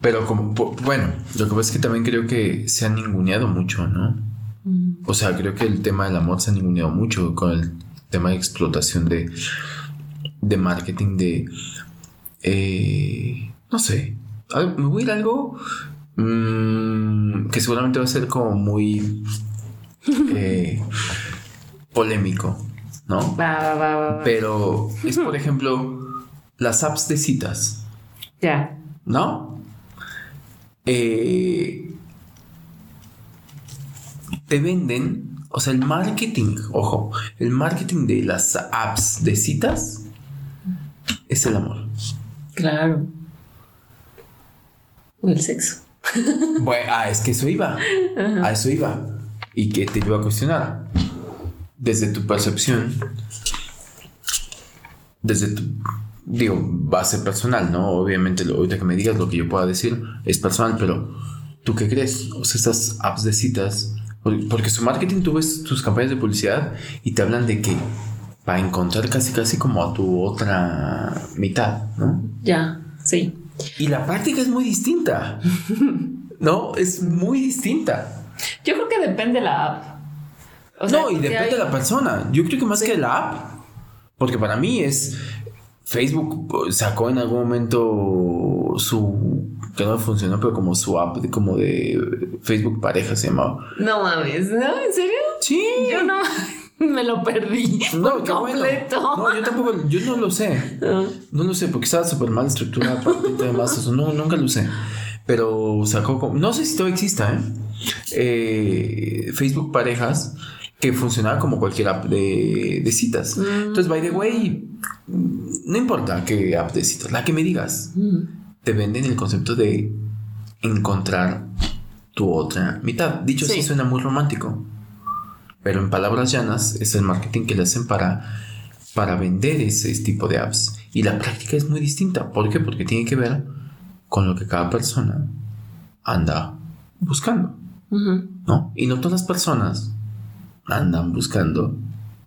Pero como, bueno, lo que pasa es que también creo que se han ninguneado mucho, ¿no? Mm. O sea, creo que el tema del amor se ha ninguneado mucho con el tema de explotación de, de marketing, de... Eh, no sé, me voy a ir a algo mm, que seguramente va a ser como muy *laughs* eh, polémico, ¿no? Pero es, por ejemplo, las apps de citas. Ya. ¿No? Eh, te venden, o sea, el marketing, ojo, el marketing de las apps de citas es el amor. Claro. O el sexo. *laughs* bueno, ah, es que eso iba. A eso iba. Y que te iba a cuestionar. Desde tu percepción, desde tu, digo, base personal, ¿no? Obviamente, lo, ahorita que me digas lo que yo pueda decir es personal, pero ¿tú qué crees? O sea, estas apps de citas, porque su marketing tú ves tus campañas de publicidad y te hablan de que para encontrar casi casi como a tu otra mitad, ¿no? Ya, sí. Y la práctica es muy distinta. no, es muy distinta. Yo creo que depende de la app. no, y depende de la persona. Yo creo que más que la app. Porque para mí es. Facebook sacó en algún momento su. que no funcionó, pero como su app de, como de Facebook pareja se llamaba. No mames, ¿no? ¿En serio? Sí. Yo no. *laughs* Me lo perdí. No, completo. No, yo tampoco, yo no lo sé. Ah. No lo sé, porque estaba súper mal estructurada eso. No, nunca lo sé. Pero sacó No sé si todavía exista, ¿eh? ¿eh? Facebook Parejas, que funcionaba como cualquier app de, de citas. Mm. Entonces, by the way, no importa qué app de citas, la que me digas, mm. te venden el concepto de encontrar tu otra mitad. Dicho así, suena muy romántico. Pero en palabras llanas es el marketing que le hacen para, para vender ese tipo de apps. Y la práctica es muy distinta. ¿Por qué? Porque tiene que ver con lo que cada persona anda buscando. ¿No? Y no todas las personas andan buscando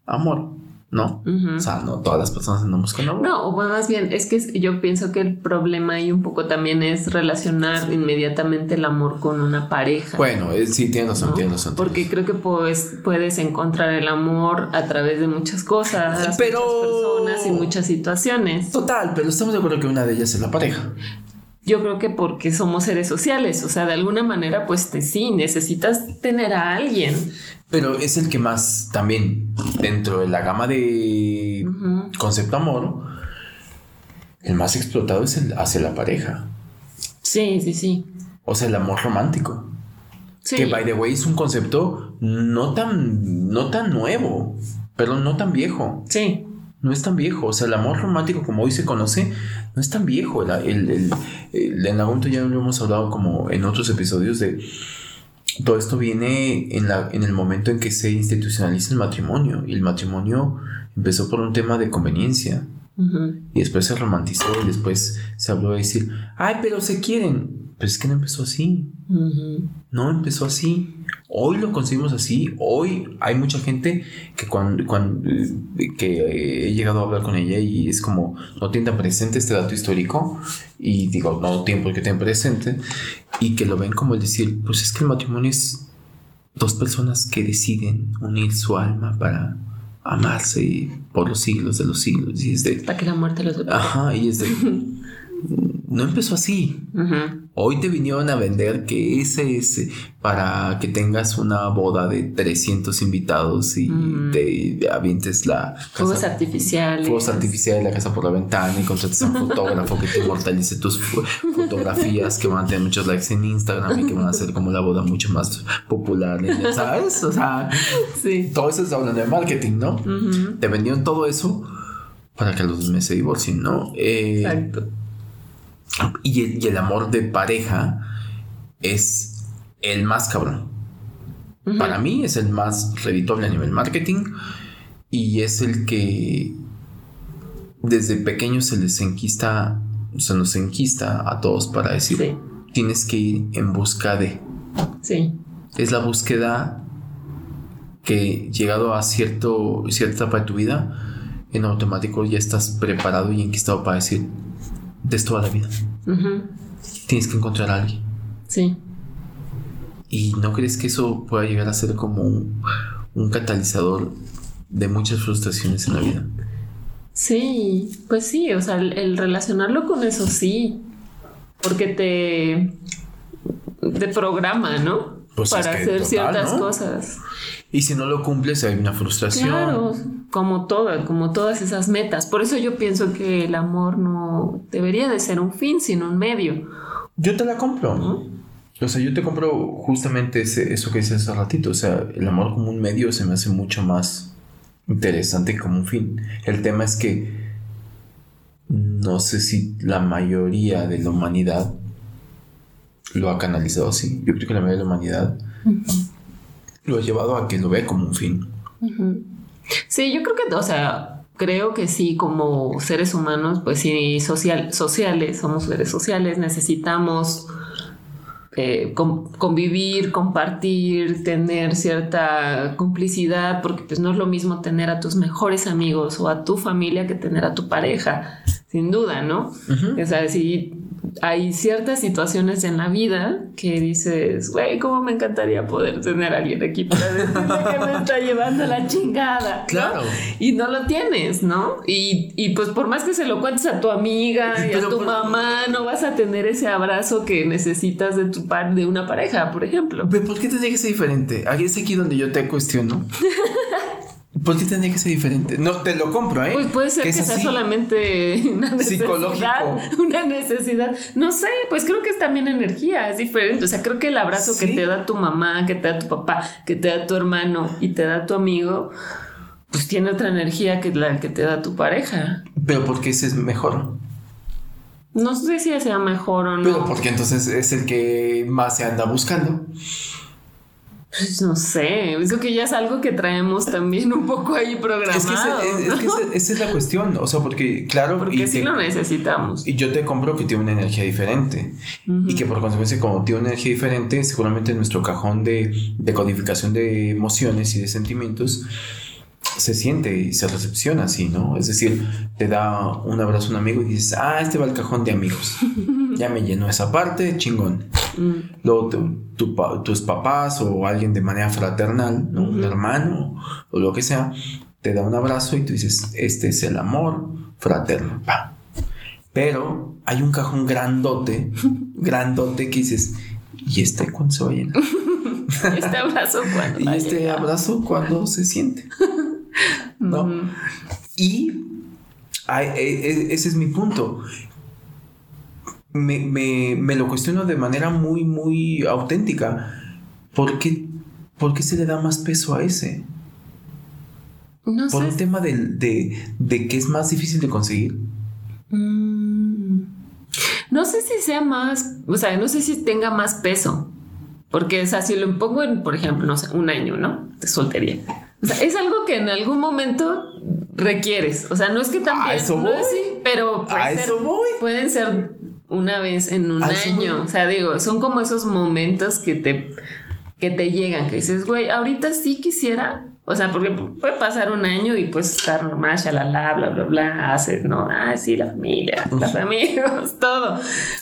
amor. ¿No? O sea, no todas las personas andan buscando amor. No, o más bien, es que yo pienso que el problema ahí un poco también es relacionar inmediatamente el amor con una pareja. Bueno, eh, sí, tiene razón, tiene razón. Porque creo que pues, puedes encontrar el amor a través de muchas cosas, pero... muchas personas y muchas situaciones. Total, pero estamos de acuerdo que una de ellas es la pareja. Yo creo que porque somos seres sociales, o sea, de alguna manera, pues sí, necesitas tener a alguien. Pero es el que más también, dentro de la gama de concepto amor, el más explotado es el hacia la pareja. Sí, sí, sí. O sea, el amor romántico. Sí. Que, by the way, es un concepto no tan, no tan nuevo, pero no tan viejo. Sí no es tan viejo. O sea, el amor romántico, como hoy se conoce, no es tan viejo. El, el, en algún ya lo hemos hablado como en otros episodios de todo esto viene en, la, en el momento en que se institucionaliza el matrimonio. Y el matrimonio empezó por un tema de conveniencia. Y después se romantizó y después se habló de decir, ay, pero se quieren. Pero es que no empezó así. No empezó así. Hoy lo conseguimos así. Hoy hay mucha gente que cuando, cuando que he llegado a hablar con ella y es como no tiene tan presente este dato histórico y digo no tiene por qué tener presente y que lo ven como el decir pues es que el matrimonio es dos personas que deciden unir su alma para amarse por los siglos de los siglos y es de para que la muerte los ajá y es de *laughs* no empezó así. Hoy te vinieron a vender que ese es para que tengas una boda de 300 invitados y te avientes la Fuegos artificiales. Fuegos artificiales, la casa por la ventana y contrates a un fotógrafo que te inmortalice tus fotografías que van a tener muchos likes en Instagram y que van a hacer como la boda mucho más popular. ¿Sabes? O sea, sí. todo eso es hablando de marketing, ¿no? Te vendieron todo eso para que los meses se divorcien, ¿no? Eh, Exacto. Y el, amor de pareja es el más cabrón. Para mí es el más redituable a nivel marketing y es el que desde pequeño se les enquista, se nos enquista a todos para decir, tienes que ir en busca de. Sí. Es la búsqueda que llegado a cierto, cierta etapa de tu vida, en automático ya estás preparado y enquistado para decir, de toda la vida. Tienes que encontrar a alguien. Sí. ¿Y no crees que eso pueda llegar a ser como un, catalizador de muchas frustraciones en la vida? Sí, pues sí, o sea, el, relacionarlo con eso sí, porque te, te programa, ¿no? Pues Para hacer ciertas cosas. Y si no lo cumples hay una frustración. Claro, como todas, como todas esas metas. Por eso yo pienso que el amor no debería de ser un fin, sino un medio. Yo te la compro. O sea, yo te compro justamente eso que dices hace ratito. O sea, el amor como un medio se me hace mucho más interesante como un fin. El tema es que no sé si la mayoría de la humanidad lo ha canalizado así. Yo creo que la mayoría de la humanidad lo ha llevado a que lo vea como un fin. Sí, yo creo que, o sea, creo que sí, como seres humanos, pues sí, social, sociales, somos seres sociales, necesitamos eh, convivir, compartir, tener cierta complicidad, porque pues no es lo mismo tener a tus mejores amigos o a tu familia que tener a tu pareja, sin duda, ¿no? O sea, si hay ciertas situaciones en la vida que dices, güey, ¿cómo me encantaría poder tener a alguien aquí para decirle que me está llevando la chingada? Claro. Y no lo tienes, ¿no? Y, y, pues por más que se lo cuentes a tu amiga y a tu mamá, no vas a tener ese abrazo que necesitas de tu par de una pareja, por ejemplo. ¿Pero por qué te ser diferente? Aquí es aquí donde yo te cuestiono. *laughs* ¿Por qué tendría que ser diferente? No, te lo compro, ¿eh? Pues puede ser que, sea solamente una necesidad. Una necesidad. No sé, pues creo que es también energía, es diferente. O sea, creo que el abrazo que te da tu mamá, que te da tu papá, que te da tu hermano y te da tu amigo, pues tiene otra energía que la que te da tu pareja. Pero porque ese es mejor. No sé si sea mejor o no. Pero porque entonces es el que más se anda buscando. Pues *laughs* no sé, es que ya es algo que traemos también un poco ahí programado. Es que, esa, es la cuestión, o sea, porque claro... Porque sí lo necesitamos. Y yo te compro que tiene una energía diferente y que por consecuencia como tiene una energía diferente, seguramente nuestro cajón de, de codificación de emociones y de sentimientos se siente y se recepciona así, ¿no? Es decir, te da un abrazo a un amigo y dices, ah, este va al cajón de amigos. *laughs* ya me llenó esa parte, chingón. Mm. Luego tus papás o alguien de manera fraternal, un hermano o lo que sea, te da un abrazo y tú dices, este es el amor fraterno. Pero hay un cajón grandote, *laughs* grandote que dices, ¿y este cuándo se va a llenar? *laughs* este abrazo cuando. *laughs* y este abrazo cuando se siente. ¿No? Y e, e, ese es mi punto me, lo cuestiono de manera muy, muy auténtica. ¿Por qué, se le da más peso a ese? No ¿Por un tema de, que es más difícil de conseguir? Mm. No sé si sea más, o sea, no sé si tenga más peso. Porque, o sea, si lo pongo en, por ejemplo, no sé, un año, ¿no? De soltería. O sea, es algo que en algún momento requieres. O sea, no es que también. eso voy. pero pueden ser una vez en un año. O sea, digo, son como esos momentos que te, que te llegan, que dices, güey, ahorita sí quisiera O sea, porque puede pasar un año y pues estar normal, shalala, bla, bla, bla, haces, ¿no? Ah, sí, la familia, los amigos, *laughs* todo.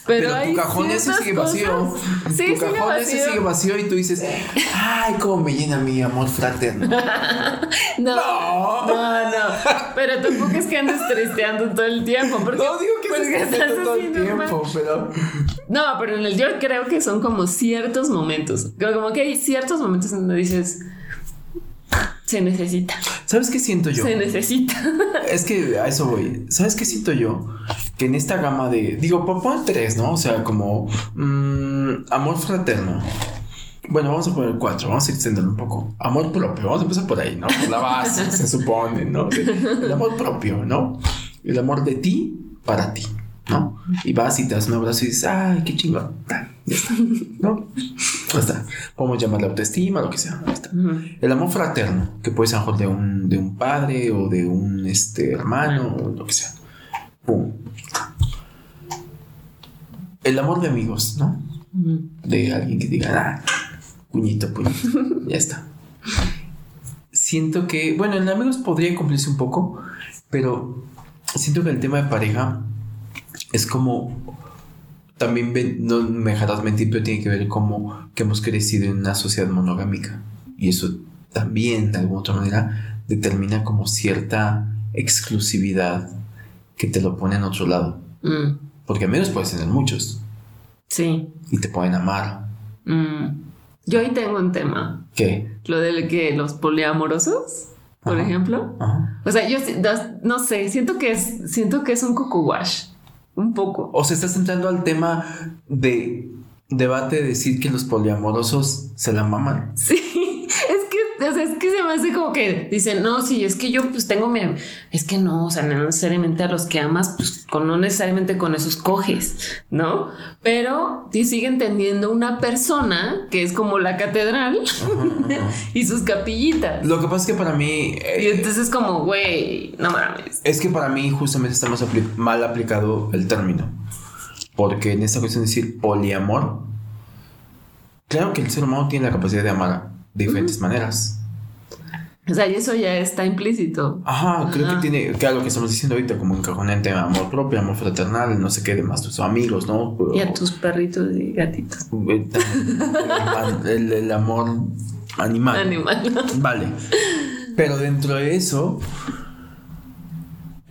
Pero, Pero tu cajón ese sigue vacío. Sí, tu cajón ese sigue vacío y tú dices, ay, cómo me llena mi amor fraterno. *laughs* no, no, no, Pero tampoco es que andes tristeando todo el tiempo. Porque, no digo que porque estás todo el tiempo, pero. No, pero en el yo creo que son como ciertos momentos. Como que hay ciertos momentos en donde dices se necesita. ¿Sabes qué siento yo? Se necesita. *laughs* Es que a eso voy. ¿Sabes qué siento yo? Que en esta gama de. Digo, pon tres, ¿no? O sea, como. Mmm, amor fraterno. Bueno, vamos a poner cuatro, vamos a extenderlo un poco. Amor propio, vamos a empezar por ahí, ¿no? Por la base, *laughs* se supone, ¿no? El amor propio, ¿no? El amor de ti para ti. ¿No? Y vas y te das un abrazo y dices, ay, qué chingón, ya está, ¿no? Ya está. Podemos llamarle autoestima, lo que sea, está. El amor fraterno, que puede ser de un, de un padre o de un este, hermano o lo que sea. Pum. El amor de amigos, ¿no? De alguien que diga, ah, puñito, puñito, *laughs* ya está. Siento que, bueno, en amigos podría cumplirse un poco, pero siento que el tema de pareja es como también no me dejarás mentir, pero tiene que ver como que hemos crecido en una sociedad monogámica. Y eso también, de alguna otra manera, determina como cierta exclusividad que te lo pone en otro lado. Mm. Porque menos puedes tener muchos. Sí. Y te pueden amar. Mm. Yo ahí tengo un tema. ¿Qué? Lo de que los poliamorosos, por ejemplo. O sea, yo no sé, siento que es, siento que es un un poco. O se estás entrando al tema de debate de decir que los poliamorosos se la maman. Sí o sea, es que se me hace como que dicen, no, sí, es que yo pues tengo mi... Es que no, o sea, no necesariamente a los que amas, pues con, no necesariamente con esos coges, ¿no? Pero sí siguen teniendo una persona que es como la catedral *laughs* y sus capillitas. Lo que pasa es que para mí... Eh, y entonces es como, güey, no mames. Es que para mí justamente estamos mal aplicado el término. Porque en esta cuestión de decir poliamor, claro que el ser humano tiene la capacidad de amar diferentes maneras. O sea, y eso ya está implícito. Aja, creo que tiene, que algo que estamos diciendo ahorita, como encajonante, amor propio, amor fraternal, no sé qué demás, tus amigos, ¿no? Y a tus perritos y gatitos. El, el, amor animal. Animal. Vale. Pero dentro de eso,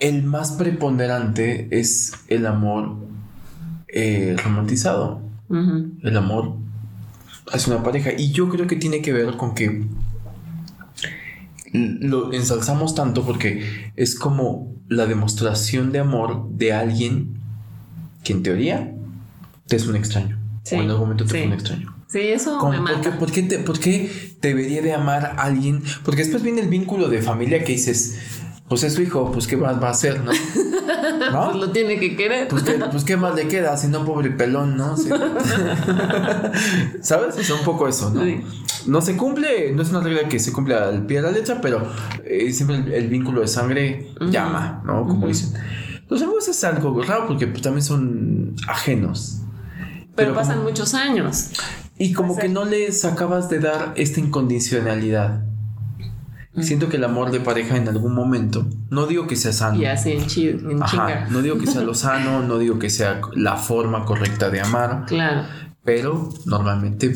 el más preponderante es el amor eh, romantizado. El amor hacia una pareja. Y yo creo que tiene que ver con que lo ensalzamos tanto porque es como la demostración de amor de alguien que en teoría te es un extraño. o en algún momento te es un extraño. Sí, eso me mata. ¿por, qué, te, ¿Por qué debería de amar a alguien? Porque después viene el vínculo de familia que dices, pues es su hijo, pues qué más va a hacer, ¿no? ¿No? *laughs* Pues lo tiene que querer. Pues, pues qué más le queda, si no, pobre pelón, ¿no? *laughs* ¿Sabes? Es un poco eso, ¿no? No se cumple, no es una regla que se cumple al pie de la letra, pero eh, siempre el, vínculo de sangre llama, ¿no? Como dicen. Los amigos es algo raro porque pues, también son ajenos. Pero, pasan muchos años. Y como que no les acabas de dar esta incondicionalidad. Siento que el amor de pareja en algún momento, no digo que sea sano. Ya, en, No digo que sea lo sano, no digo que sea la forma correcta de amar. Claro. Pero normalmente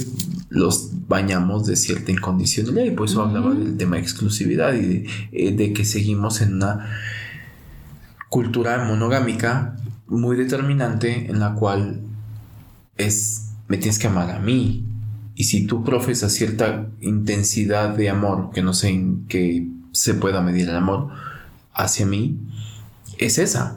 los bañamos de cierta incondicionalidad y por eso hablaba del tema de exclusividad y de, eh, de que seguimos en una cultura monogámica muy determinante en la cual es me tienes que amar a mí, y si tú profesas cierta intensidad de amor, que no sé en qué se pueda medir el amor hacia mí, es esa.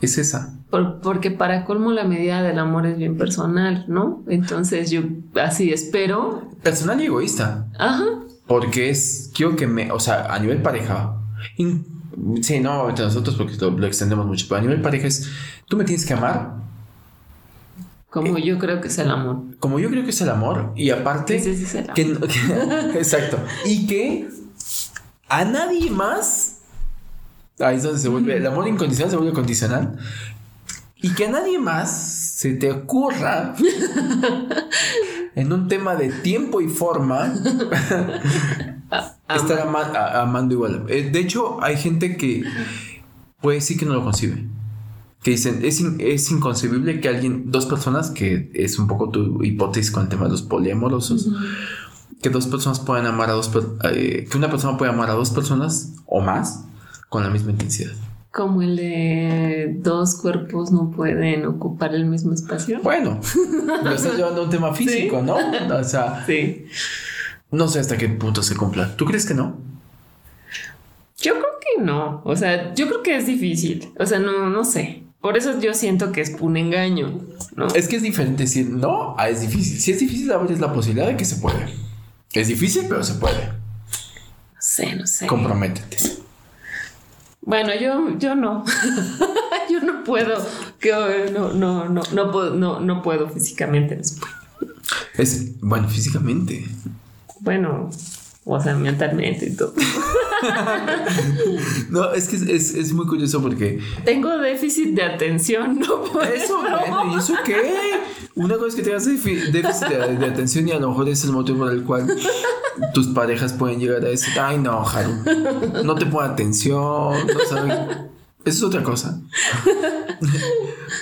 Es esa. porque para colmo la medida del amor es bien personal, ¿no? Entonces yo así espero. Personal y egoísta. Ajá. Porque es, quiero que me, o sea, a nivel pareja. sí, no, entre nosotros porque lo, lo extendemos mucho, pero a nivel pareja es, tú me tienes que amar como yo creo que es el amor. Como yo creo que es el amor. Y aparte. Sí, sí, sí, que, *laughs* exacto. Y que a nadie más. Ahí es donde se vuelve. El amor incondicional se vuelve condicional. Y que a nadie más se te ocurra. *laughs* en un tema de tiempo y forma. *laughs* estar amando igual. Eh, de hecho, hay gente que puede decir que no lo concibe. Que dicen, es, es inconcebible que alguien, dos personas, que es un poco tu hipótesis con el tema de los poliamorosos, que dos personas puedan amar a dos, eh, que una persona pueda amar a dos personas o más con la misma intensidad. Como el de dos cuerpos no pueden ocupar el mismo espacio. Bueno, *laughs* lo estás llevando a un tema físico, ¿no? O sea, sí. no sé hasta qué punto se cumpla. ¿Tú crees que no? Yo creo que no. O sea, yo creo que es difícil. O sea, no, no sé. Por eso yo siento que es un engaño. ¿no? Es que es diferente decir no a es difícil. Si es difícil, es la posibilidad de que se puede. Es difícil, pero se puede. No sé, no sé. Comprométete. Bueno, yo, yo no. *laughs* yo no puedo. No, no, no, no puedo, no, no puedo físicamente. Es, bueno, físicamente. Bueno, o sea, mentalmente y todo. *laughs* no, es que es, es, muy curioso porque. Tengo déficit de atención, no Eso, bueno, ¿y eso qué? Una cosa es que tengas déficit de, atención y a lo mejor es el motivo por el cual tus parejas pueden llegar a decir, ay, no, Haru, no te pongo atención, no sabes. Eso es otra cosa.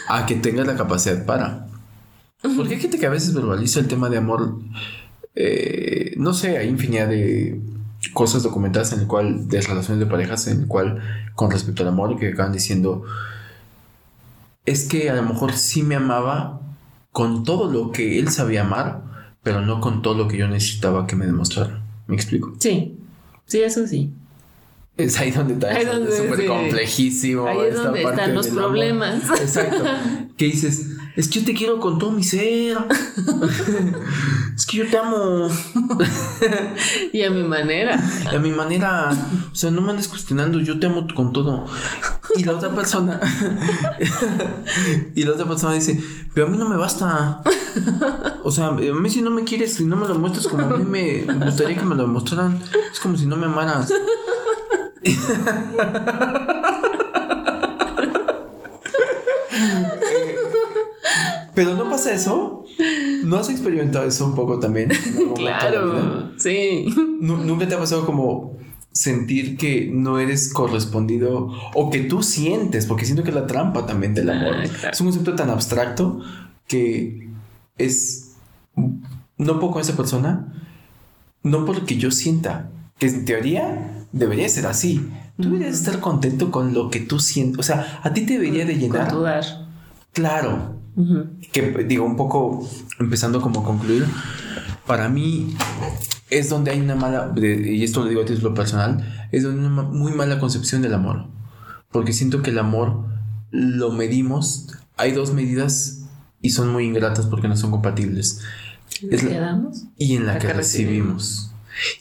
a que tengas la capacidad para. Porque hay gente que a veces verbaliza el tema de amor. Eh, no sé, hay infinidad de cosas documentadas en el cual, de relaciones de parejas, en el cual, con respecto al amor, que acaban diciendo, es que a lo mejor sí me amaba con todo lo que él sabía amar, pero no con todo lo que yo necesitaba que me demostrara. ¿Me explico? Sí, sí, eso sí. Es ahí donde está. es súper complejísimo. Ahí es donde están los problemas. Exacto. *laughs* ¿Qué dices? Es que yo te quiero con todo mi ser. *laughs* es que yo te amo. y a mi manera. a mi manera. O sea, no me andes cuestionando. Yo te amo con todo. Y la otra persona. y la otra persona dice: Pero a mí no me basta. O sea, a mí si no me quieres, si no me lo muestras como a mí me gustaría que me lo demostraran, es como si no me amaras. *laughs* Pero no pasa eso. ¿No has experimentado eso un poco también? *laughs* claro, sí. ¿Nunca te ha pasado como sentir que no eres correspondido o que tú sientes, porque siento que es la trampa también del amor. Ah, es un concepto tan abstracto que es no poco esa persona, no porque yo sienta, que en teoría debería ser así. Tú deberías estar contento con lo que tú sientes. O sea, a ti te debería de llenar. Claro. Que digo, un poco empezando como a concluir. Para mí es donde hay una mala, y esto lo digo a título personal, es donde hay una muy mala concepción del amor. Porque siento que el amor lo medimos. Hay dos medidas y son muy ingratas porque no son compatibles. ¿En la que damos? Y en la, que, recibimos.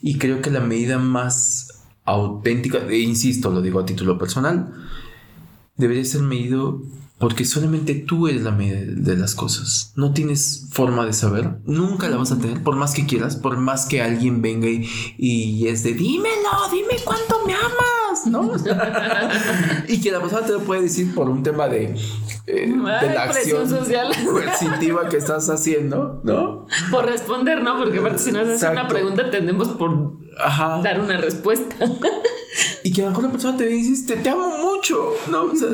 Y creo que la medida más auténtica, e insisto, lo digo a título personal, debería ser medido porque solamente tú eres la medida de las cosas. No tienes forma de saber. Nunca la vas a tener, por más que quieras, por más que alguien venga y, es de dímelo, dime cuánto me amas, ¿no? *laughs* y que la persona te lo puede decir por un tema de, eh, de la acción social. *laughs* coercitiva que estás haciendo, ¿no? Por responder, ¿no? Porque aparte si nos haces una pregunta tendemos por dar una respuesta. *laughs* Y que a lo mejor la persona te dice, te, amo mucho, ¿no? O sea,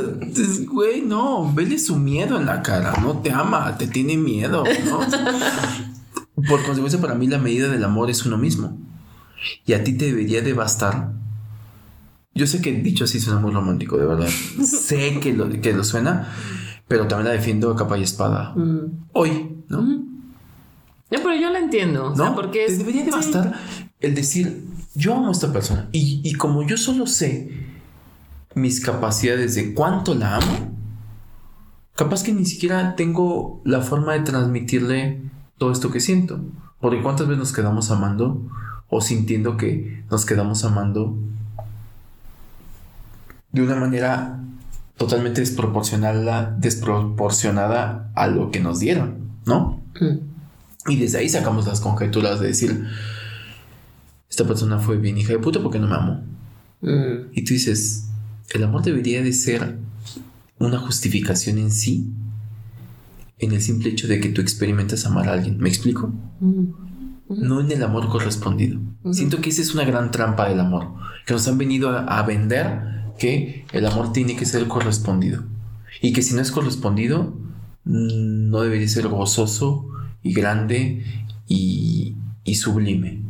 güey, no, vele su miedo en la cara, no te ama, te tiene miedo, ¿no? *laughs* Por consecuencia, para mí la medida del amor es uno mismo. Y a ti te debería de bastar. Yo sé que dicho así suena muy romántico, de verdad. sé que lo, que lo suena, pero también la defiendo a capa y espada. Mm. Hoy, ¿no? No, pero yo la entiendo. ¿No? porque te debería de bastar el decir, yo amo a esta persona y, como yo solo sé mis capacidades de cuánto la amo, capaz que ni siquiera tengo la forma de transmitirle todo esto que siento. Porque cuántas veces nos quedamos amando o sintiendo que nos quedamos amando de una manera totalmente desproporcionada, desproporcionada a lo que nos dieron, ¿no? Mm. Y desde ahí sacamos las conjeturas de decir, esta persona fue bien hija de puta porque no me amó. Mm. Y tú dices, el amor debería de ser una justificación en sí, en el simple hecho de que tú experimentas amar a alguien. ¿Me explico? Mm. no en el amor correspondido. Siento que esa es una gran trampa del amor, que nos han venido a, vender que el amor tiene que ser correspondido y que si no es correspondido mm, no debería ser gozoso y grande y, sublime.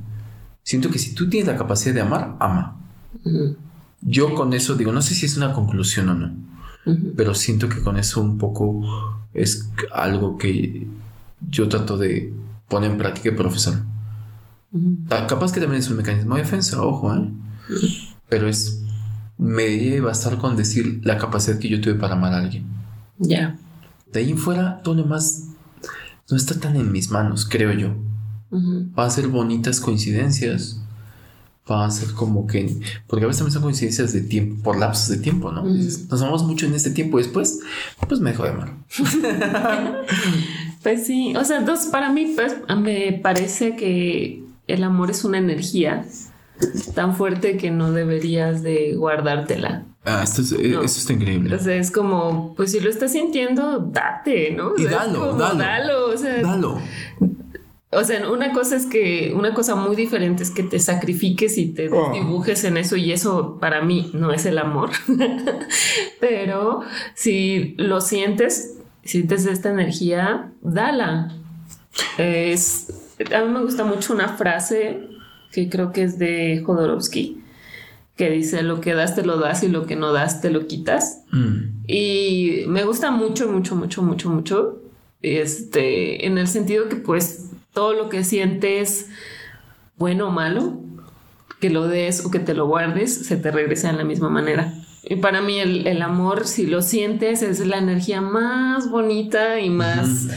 Siento que si tú tienes la capacidad de amar, ama. Yo con eso digo, no sé si es una conclusión o no, pero siento que con eso un poco es algo que yo trato de poner en práctica y profesor. Ah, capaz que también es un mecanismo de defensa, ojo, ¿eh? Pero es. Me debería bastar con decir la capacidad que yo tuve para amar a alguien. Ya. De ahí en fuera, todo lo demás no está tan en mis manos, creo yo. Va a ser bonitas coincidencias. Va a ser como que. Porque a veces también son coincidencias de tiempo, por lapsos de tiempo, ¿no? Nos amamos mucho en este tiempo y después, pues me dejo de amar. *laughs* pues sí, o sea, entonces para mí, pues me parece que el amor es una energía tan fuerte que no deberías de guardártela. Ah, esto es, eh, eso está increíble. O sea, es como, pues si lo estás sintiendo, date, ¿no? y dalo, dalo, dalo. O sea, dalo. O sea, una cosa es que, una cosa muy diferente es que te sacrifiques y te oh. dibujes en eso y eso para mí no es el amor. *laughs* Pero si lo sientes, sientes esta energía, dala. Es, a mí me gusta mucho una frase que creo que es de Jodorowsky, que dice lo que das te lo das y lo que no das te lo quitas. Mm. Y me gusta mucho, mucho, mucho, mucho, mucho. Este, en el sentido que pues todo lo que sientes, bueno o malo, que lo des o que te lo guardes, se te regresa en la misma manera. Y para mí el, amor, si lo sientes, es la energía más bonita y más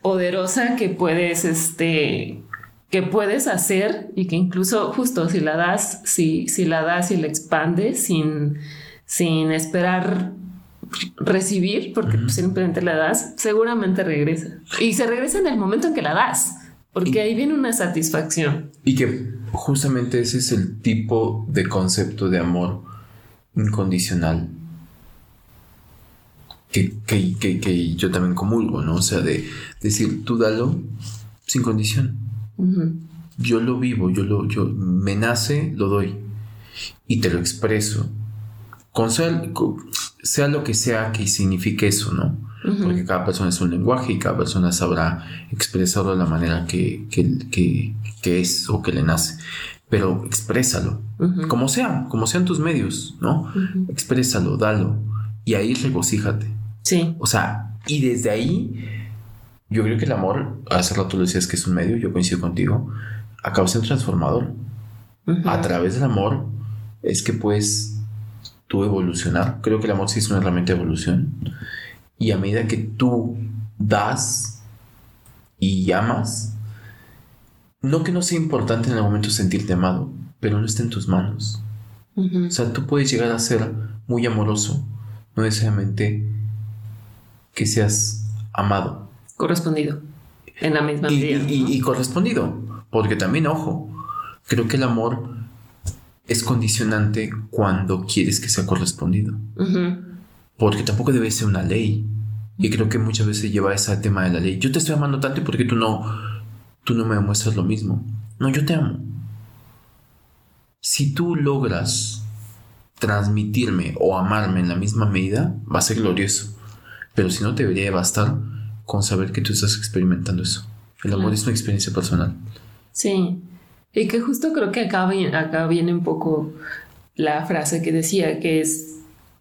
poderosa que puedes, este, que puedes hacer y que incluso justo si la das, si, si la das y la expandes sin, sin esperar recibir, porque simplemente la das, seguramente regresa. Y se regresa en el momento en que la das, porque ahí viene una satisfacción. Y que justamente ese es el tipo de concepto de amor incondicional que, que, yo también comulgo, ¿no? O sea, de decir, tú dalo sin condición. Yo lo vivo, yo lo, yo me nace, lo doy y te lo expreso. Con sea, lo que sea que signifique eso, ¿no? Porque cada persona es un lenguaje y cada persona sabrá expresarlo de la manera que, que, que es o que le nace pero exprésalo, como sea, como sean tus medios, ¿no? Exprésalo, dalo, y ahí regocíjate. Sí. O sea, y desde ahí, yo creo que el amor, hace rato lo decías que es un medio, yo coincido contigo, acaba siendo transformador. A través del amor es que puedes tú evolucionar. Creo que el amor sí es una herramienta de evolución. Y a medida que tú das y amas, no que no sea importante en el momento sentirte amado, pero no está en tus manos. O sea, tú puedes llegar a ser muy amoroso, no necesariamente que seas amado. Correspondido. En la misma medida. Y, correspondido. Porque también, ojo, creo que el amor es condicionante cuando quieres que sea correspondido. Porque tampoco debe ser una ley. Y creo que muchas veces lleva ese tema de la ley. Yo te estoy amando tanto porque tú no tú no me demuestras lo mismo. No, yo te amo. Si tú logras transmitirme o amarme en la misma medida, va a ser glorioso. Pero si no, te debería bastar con saber que tú estás experimentando eso. El amor es una experiencia personal. Sí. Y que justo creo que acá, acá viene un poco la frase que decía, que es,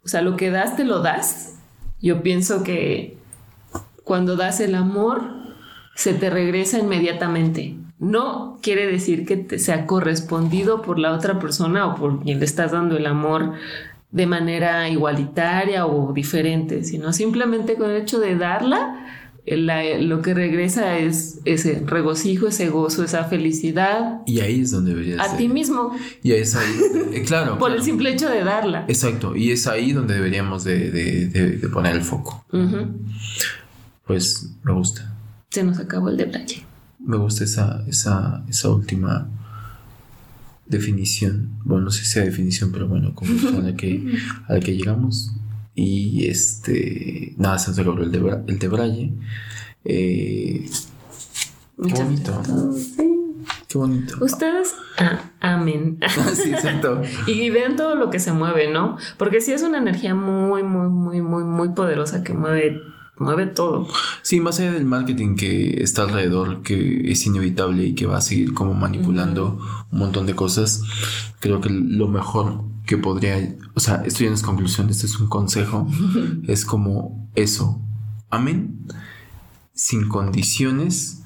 o sea, lo que das, te lo das. Yo pienso que cuando das el amor, se te regresa inmediatamente. No quiere decir que te sea correspondido por la otra persona o por quien le estás dando el amor de manera igualitaria o diferente, sino simplemente con el hecho de darla, lo que regresa es ese regocijo, ese gozo, esa felicidad. Y ahí es donde deberías. A ti mismo. Y es ahí, eh, claro. *laughs* Por el simple hecho de darla. Exacto, y es ahí donde deberíamos de, poner el foco. Pues me gusta se nos acabó el detalle. Me gusta esa, esa, esa última definición. Bueno, no sé si sea definición, pero bueno, como a la que, a la que llegamos. Y este, nada, se nos logró el de, el de Braille. Eh, bonito. Qué bonito. Ustedes ah, amen. *laughs* sí, exacto. y vean todo lo que se mueve, ¿no? Porque sí es una energía muy, muy, muy, muy, muy poderosa que mueve mueve todo. Sí, más allá del marketing que está alrededor, que es inevitable y que va a seguir como manipulando un montón de cosas, creo que lo mejor que podría, o sea, esto ya no es conclusión, este es un consejo, *laughs* es como eso, amén, sin condiciones,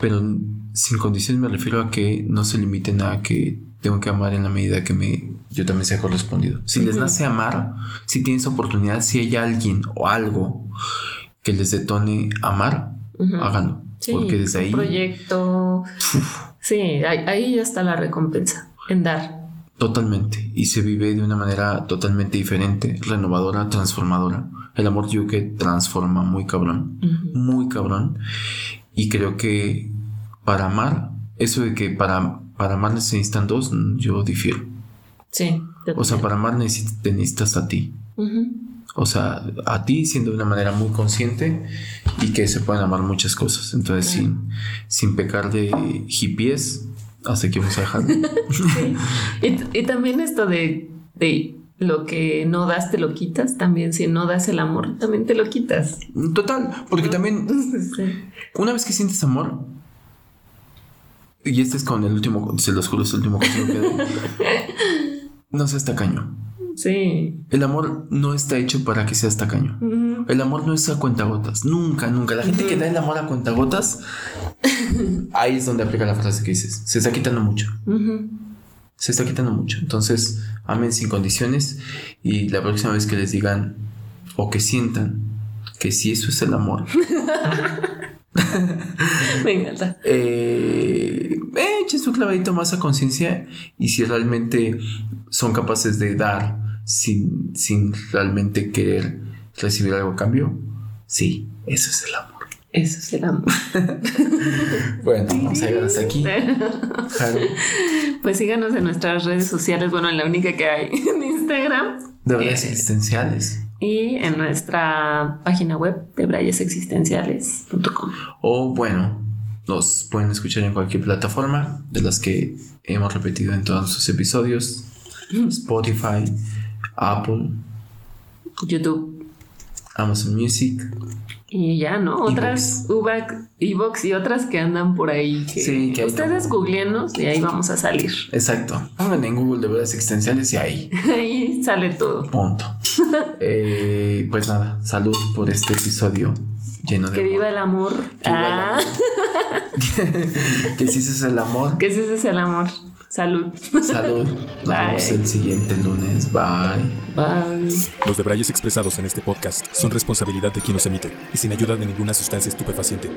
pero sin condiciones me refiero a que no se limiten a que tengo que amar en la medida que me yo también sea correspondido. Si les nace amar, si tienes oportunidad, si hay alguien o algo que les detone amar, háganlo. porque desde ahí. proyecto. Sí, ahí, ahí ya está la recompensa, en dar. Totalmente. Y se vive de una manera totalmente diferente, renovadora, transformadora. El amor yo que transforma muy cabrón, muy cabrón. Y creo que para amar, eso de que para, para amar necesitan dos, yo difiero. Sí. O sea, para amar necesitas, a ti. O sea, a ti siendo de una manera muy consciente y que se pueden amar muchas cosas. Entonces, sin, sin pecar de hippies, hasta aquí vamos a dejar. sí. y, también esto de, de lo que no das te lo quitas, también si no das el amor, también te lo quitas. Total, porque también *laughs* una vez que sientes amor, y este es con el último, se los juro, es el último consejo que *laughs* No seas tacaño. Sí. El amor no está hecho para que seas tacaño. El amor no es a cuentagotas. Nunca, nunca. La gente que da el amor a cuentagotas, ahí es donde aplica la frase que dices. Se está quitando mucho. Se está quitando mucho. Entonces, amen sin condiciones y la próxima vez que les digan o que sientan que si eso es el amor. *laughs* Me encanta. Eh, echen su clavadito más a conciencia y si realmente son capaces de dar sin, sin realmente querer recibir algo a cambio, sí, eso es el amor. Eso es el amor. *laughs* bueno, vamos a llegar hasta aquí. Pues síganos en nuestras redes sociales, bueno, en la única que hay en Instagram. De redes eh, existenciales y en nuestra página web de brayesexistenciales.com. O bueno, nos pueden escuchar en cualquier plataforma de las que hemos repetido en todos sus episodios. Spotify, Apple, YouTube, Amazon Music. Y ya, ¿no? Otras, Ubac, Evox y otras que andan por ahí. Que sí, que ustedes googleenos y ahí vamos a salir. Exacto. Pongan en Google de verdades existenciales y ahí. *laughs* ahí sale todo. Punto. *laughs* eh, pues nada, salud por este episodio lleno de. Que viva el amor. ah. *laughs* que si ese es el amor. Que si ese es el amor. Salud. Salud. *laughs* Nos vemos el siguiente lunes. Bye. Bye. Los debrayes expresados en este podcast son responsabilidad de quien los emite y sin ayuda de ninguna sustancia estupefaciente.